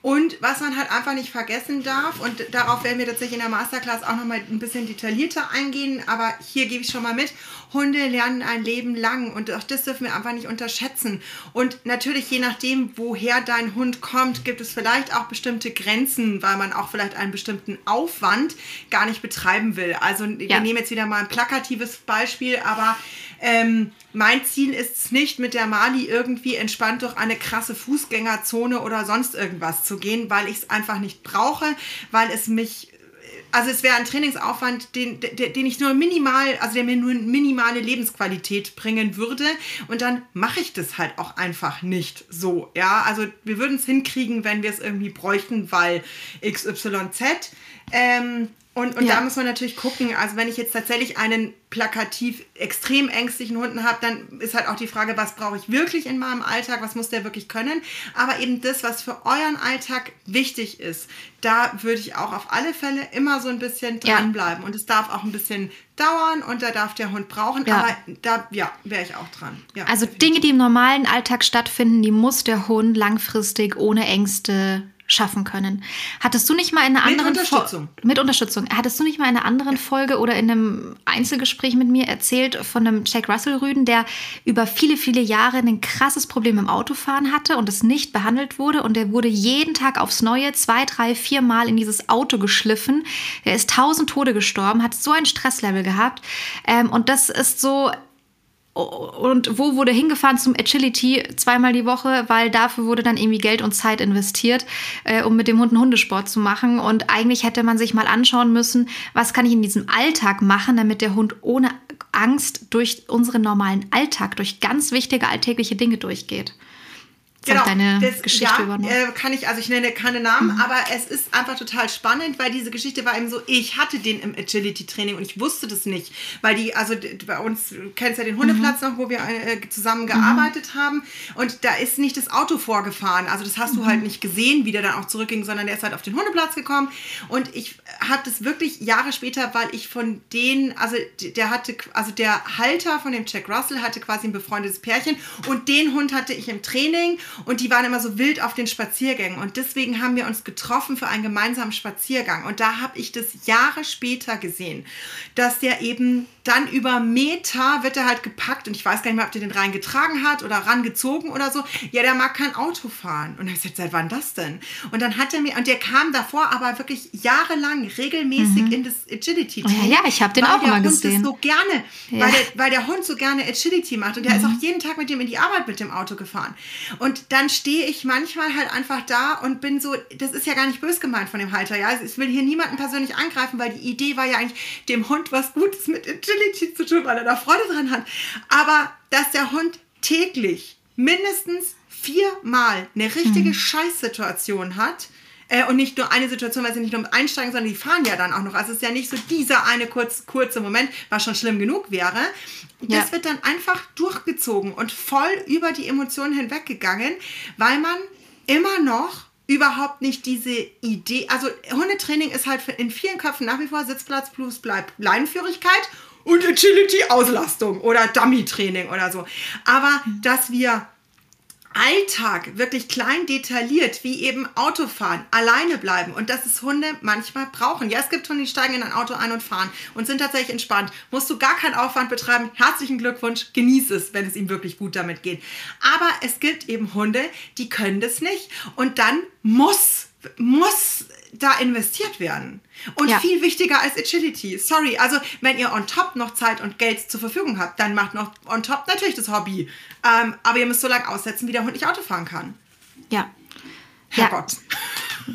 Speaker 2: und was man halt einfach nicht vergessen darf, und darauf werden wir tatsächlich in der Masterclass auch nochmal ein bisschen detaillierter eingehen, aber hier gebe ich schon mal mit, Hunde lernen ein Leben lang und auch das dürfen wir einfach nicht unterschätzen. Und natürlich, je nachdem, woher dein Hund kommt, gibt es vielleicht auch bestimmte Grenzen, weil man auch vielleicht einen bestimmten Aufwand gar nicht betreiben will. Also ja. wir nehmen jetzt wieder mal ein plakatives Beispiel, aber ähm, mein Ziel ist es nicht, mit der Mali irgendwie entspannt durch eine krasse Fußgängerzone oder sonst irgendwas zu gehen, weil ich es einfach nicht brauche, weil es mich also es wäre ein Trainingsaufwand, den, den ich nur minimal, also der mir nur minimale Lebensqualität bringen würde. Und dann mache ich das halt auch einfach nicht so. Ja, also wir würden es hinkriegen, wenn wir es irgendwie bräuchten, weil XYZ. Ähm, Und, und ja. da muss man natürlich gucken, also wenn ich jetzt tatsächlich einen plakativ extrem ängstlichen Hunden habe, dann ist halt auch die Frage, was brauche ich wirklich in meinem Alltag, was muss der wirklich können. Aber eben das, was für euren Alltag wichtig ist, da würde ich auch auf alle Fälle immer so ein bisschen dranbleiben. Ja. Und es darf auch ein bisschen dauern und da darf der Hund brauchen. Ja. Aber da ja, wäre ich auch dran.
Speaker 1: Ja, also Dinge, die im normalen Alltag stattfinden, die muss der Hund langfristig ohne Ängste schaffen können. Hattest du nicht mal in einer mit anderen Unterstützung. Fo mit Unterstützung. Hattest du nicht mal in einer anderen ja. Folge oder in einem Einzelgespräch mit mir erzählt von einem Jack Russell Rüden, der über viele viele Jahre ein krasses Problem im Autofahren hatte und es nicht behandelt wurde und der wurde jeden Tag aufs Neue zwei, drei, vier Mal in dieses Auto geschliffen. Er ist tausend Tode gestorben, hat so ein Stresslevel gehabt ähm, und das ist so und wo wurde hingefahren zum Agility zweimal die Woche, weil dafür wurde dann irgendwie Geld und Zeit investiert, äh, um mit dem Hund einen Hundesport zu machen. Und eigentlich hätte man sich mal anschauen müssen, was kann ich in diesem Alltag machen, damit der Hund ohne Angst durch unseren normalen Alltag, durch ganz wichtige alltägliche Dinge durchgeht.
Speaker 2: Genau, deine das, Geschichte ja, äh, kann ich, also ich nenne keine Namen, mhm. aber es ist einfach total spannend, weil diese Geschichte war eben so, ich hatte den im Agility-Training und ich wusste das nicht, weil die, also bei uns, du kennst ja den Hundeplatz mhm. noch, wo wir äh, zusammen gearbeitet mhm. haben und da ist nicht das Auto vorgefahren, also das hast du halt mhm. nicht gesehen, wie der dann auch zurückging, sondern der ist halt auf den Hundeplatz gekommen und ich habe das wirklich Jahre später, weil ich von denen, also der hatte, also der Halter von dem Jack Russell hatte quasi ein befreundetes Pärchen und den Hund hatte ich im Training und die waren immer so wild auf den Spaziergängen. Und deswegen haben wir uns getroffen für einen gemeinsamen Spaziergang. Und da habe ich das Jahre später gesehen, dass der eben dann über Meter wird er halt gepackt und ich weiß gar nicht mehr, ob der den reingetragen hat oder rangezogen oder so. Ja, der mag kein Auto fahren. Und ich gesagt, seit wann das denn? Und dann hat er mir, und der kam davor aber wirklich jahrelang regelmäßig mhm. in das Agility.
Speaker 1: Oh, ja, ja, ich habe den auch immer gesehen.
Speaker 2: so gerne, ja. weil, der, weil der Hund so gerne Agility macht und der mhm. ist auch jeden Tag mit dem in die Arbeit mit dem Auto gefahren. Und dann stehe ich manchmal halt einfach da und bin so, das ist ja gar nicht bös gemeint von dem Halter, ja. Ich will hier niemanden persönlich angreifen, weil die Idee war ja eigentlich, dem Hund was Gutes mit Agility zu tun, weil er da Freude dran hat. Aber dass der Hund täglich mindestens viermal eine richtige mhm. Scheißsituation hat, äh, und nicht nur eine Situation, weil sie nicht nur einsteigen, sondern die fahren ja dann auch noch. Also es ist ja nicht so dieser eine kurz, kurze Moment, was schon schlimm genug wäre. Das ja. wird dann einfach durchgezogen und voll über die Emotionen hinweggegangen, weil man immer noch überhaupt nicht diese Idee, also Hundetraining ist halt in vielen Köpfen nach wie vor Sitzplatz plus Leinenführigkeit und Agility-Auslastung oder Dummy-Training oder so. Aber dass wir Alltag wirklich klein detailliert, wie eben Autofahren, alleine bleiben und dass es Hunde manchmal brauchen. Ja, es gibt Hunde, die steigen in ein Auto ein und fahren und sind tatsächlich entspannt. Musst du gar keinen Aufwand betreiben. Herzlichen Glückwunsch, genieß es, wenn es ihm wirklich gut damit geht. Aber es gibt eben Hunde, die können das nicht und dann muss muss da investiert werden. Und ja. viel wichtiger als Agility. Sorry, also wenn ihr on top noch Zeit und Geld zur Verfügung habt, dann macht noch on top natürlich das Hobby. Ähm, aber ihr müsst so lange aussetzen, wie der Hund nicht Auto fahren kann.
Speaker 1: Ja.
Speaker 2: Herrgott.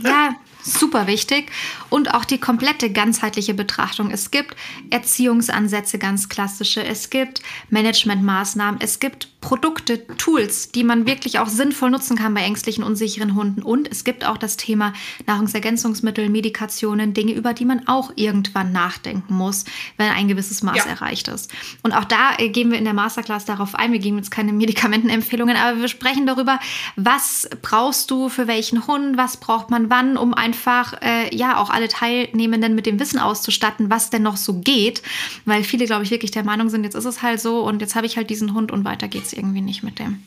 Speaker 1: Ja. ja, super wichtig. Und auch die komplette ganzheitliche Betrachtung. Es gibt Erziehungsansätze, ganz klassische. Es gibt Managementmaßnahmen. Es gibt Produkte, Tools, die man wirklich auch sinnvoll nutzen kann bei ängstlichen, unsicheren Hunden. Und es gibt auch das Thema Nahrungsergänzungsmittel, Medikationen, Dinge, über die man auch irgendwann nachdenken muss, wenn ein gewisses Maß ja. erreicht ist. Und auch da äh, gehen wir in der Masterclass darauf ein. Wir geben jetzt keine Medikamentenempfehlungen, aber wir sprechen darüber, was brauchst du für welchen Hund, was braucht man wann, um einfach äh, ja auch alle Teilnehmenden mit dem Wissen auszustatten, was denn noch so geht. Weil viele, glaube ich, wirklich der Meinung sind, jetzt ist es halt so und jetzt habe ich halt diesen Hund und weiter geht's irgendwie nicht mit dem.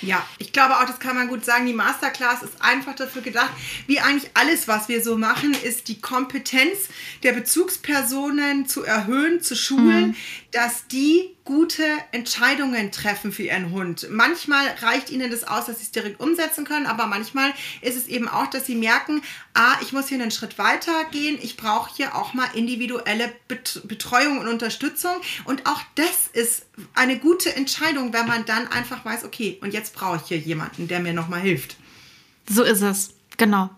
Speaker 2: Ja, ich glaube auch, das kann man gut sagen. Die Masterclass ist einfach dafür gedacht, wie eigentlich alles, was wir so machen, ist die Kompetenz der Bezugspersonen zu erhöhen, zu schulen, mhm. Dass die gute Entscheidungen treffen für ihren Hund. Manchmal reicht ihnen das aus, dass sie es direkt umsetzen können, aber manchmal ist es eben auch, dass sie merken, ah, ich muss hier einen Schritt weiter gehen, ich brauche hier auch mal individuelle Betreuung und Unterstützung und auch das ist eine gute Entscheidung, wenn man dann einfach weiß, okay, und jetzt brauche ich hier jemanden, der mir nochmal hilft.
Speaker 1: So ist es, genau.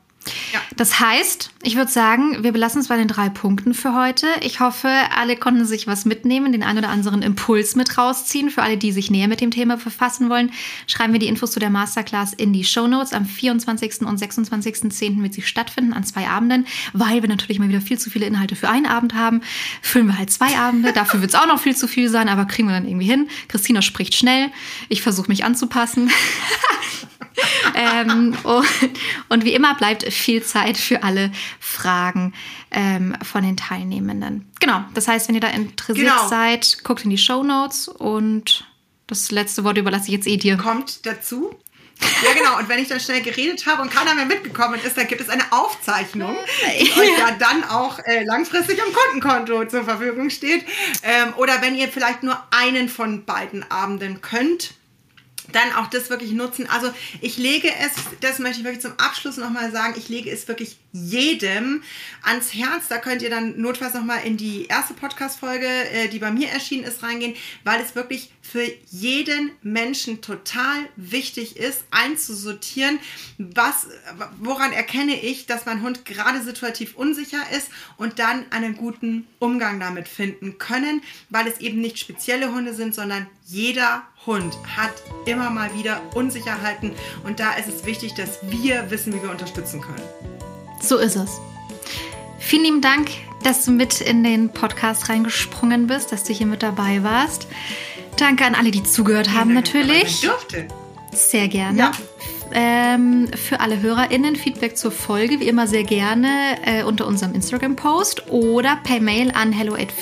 Speaker 1: Das heißt, ich würde sagen, wir belassen es bei den drei Punkten für heute. Ich hoffe, alle konnten sich was mitnehmen, den einen oder anderen Impuls mit rausziehen. Für alle, die sich näher mit dem Thema verfassen wollen, schreiben wir die Infos zu der Masterclass in die Show Notes. Am 24. und 26.10. wird sie stattfinden, an zwei Abenden. Weil wir natürlich mal wieder viel zu viele Inhalte für einen Abend haben, füllen wir halt zwei Abende. Dafür wird es auch noch viel zu viel sein, aber kriegen wir dann irgendwie hin. Christina spricht schnell. Ich versuche mich anzupassen. <laughs> ähm, und, und, wie immer bleibt viel Zeit für alle Fragen ähm, von den Teilnehmenden. Genau, das heißt, wenn ihr da interessiert genau. seid, guckt in die Show Notes und das letzte Wort überlasse ich jetzt eh dir.
Speaker 2: Kommt dazu. Ja, genau. Und wenn ich dann schnell geredet habe und keiner mehr mitgekommen ist, dann gibt es eine Aufzeichnung, die euch ja dann auch äh, langfristig am Kundenkonto zur Verfügung steht. Ähm, oder wenn ihr vielleicht nur einen von beiden Abenden könnt, dann auch das wirklich nutzen. Also ich lege es, das möchte ich wirklich zum Abschluss nochmal sagen, ich lege es wirklich jedem ans Herz. Da könnt ihr dann notfalls nochmal in die erste Podcast-Folge, äh, die bei mir erschienen ist, reingehen, weil es wirklich für jeden Menschen total wichtig ist, einzusortieren, was, woran erkenne ich, dass mein Hund gerade situativ unsicher ist und dann einen guten Umgang damit finden können, weil es eben nicht spezielle Hunde sind, sondern jeder Hund hat immer mal wieder Unsicherheiten und da ist es wichtig, dass wir wissen, wie wir unterstützen können.
Speaker 1: So ist es. Vielen lieben Dank, dass du mit in den Podcast reingesprungen bist, dass du hier mit dabei warst. Danke an alle, die zugehört haben, natürlich. Ich durfte. Sehr gerne. Ja. Ähm, für alle HörerInnen Feedback zur Folge, wie immer sehr gerne äh, unter unserem Instagram-Post oder per Mail an hello at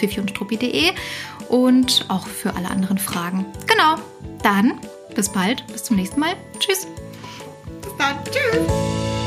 Speaker 1: und auch für alle anderen Fragen. Genau. Dann bis bald, bis zum nächsten Mal. Tschüss.
Speaker 2: Bis dann. Tschüss.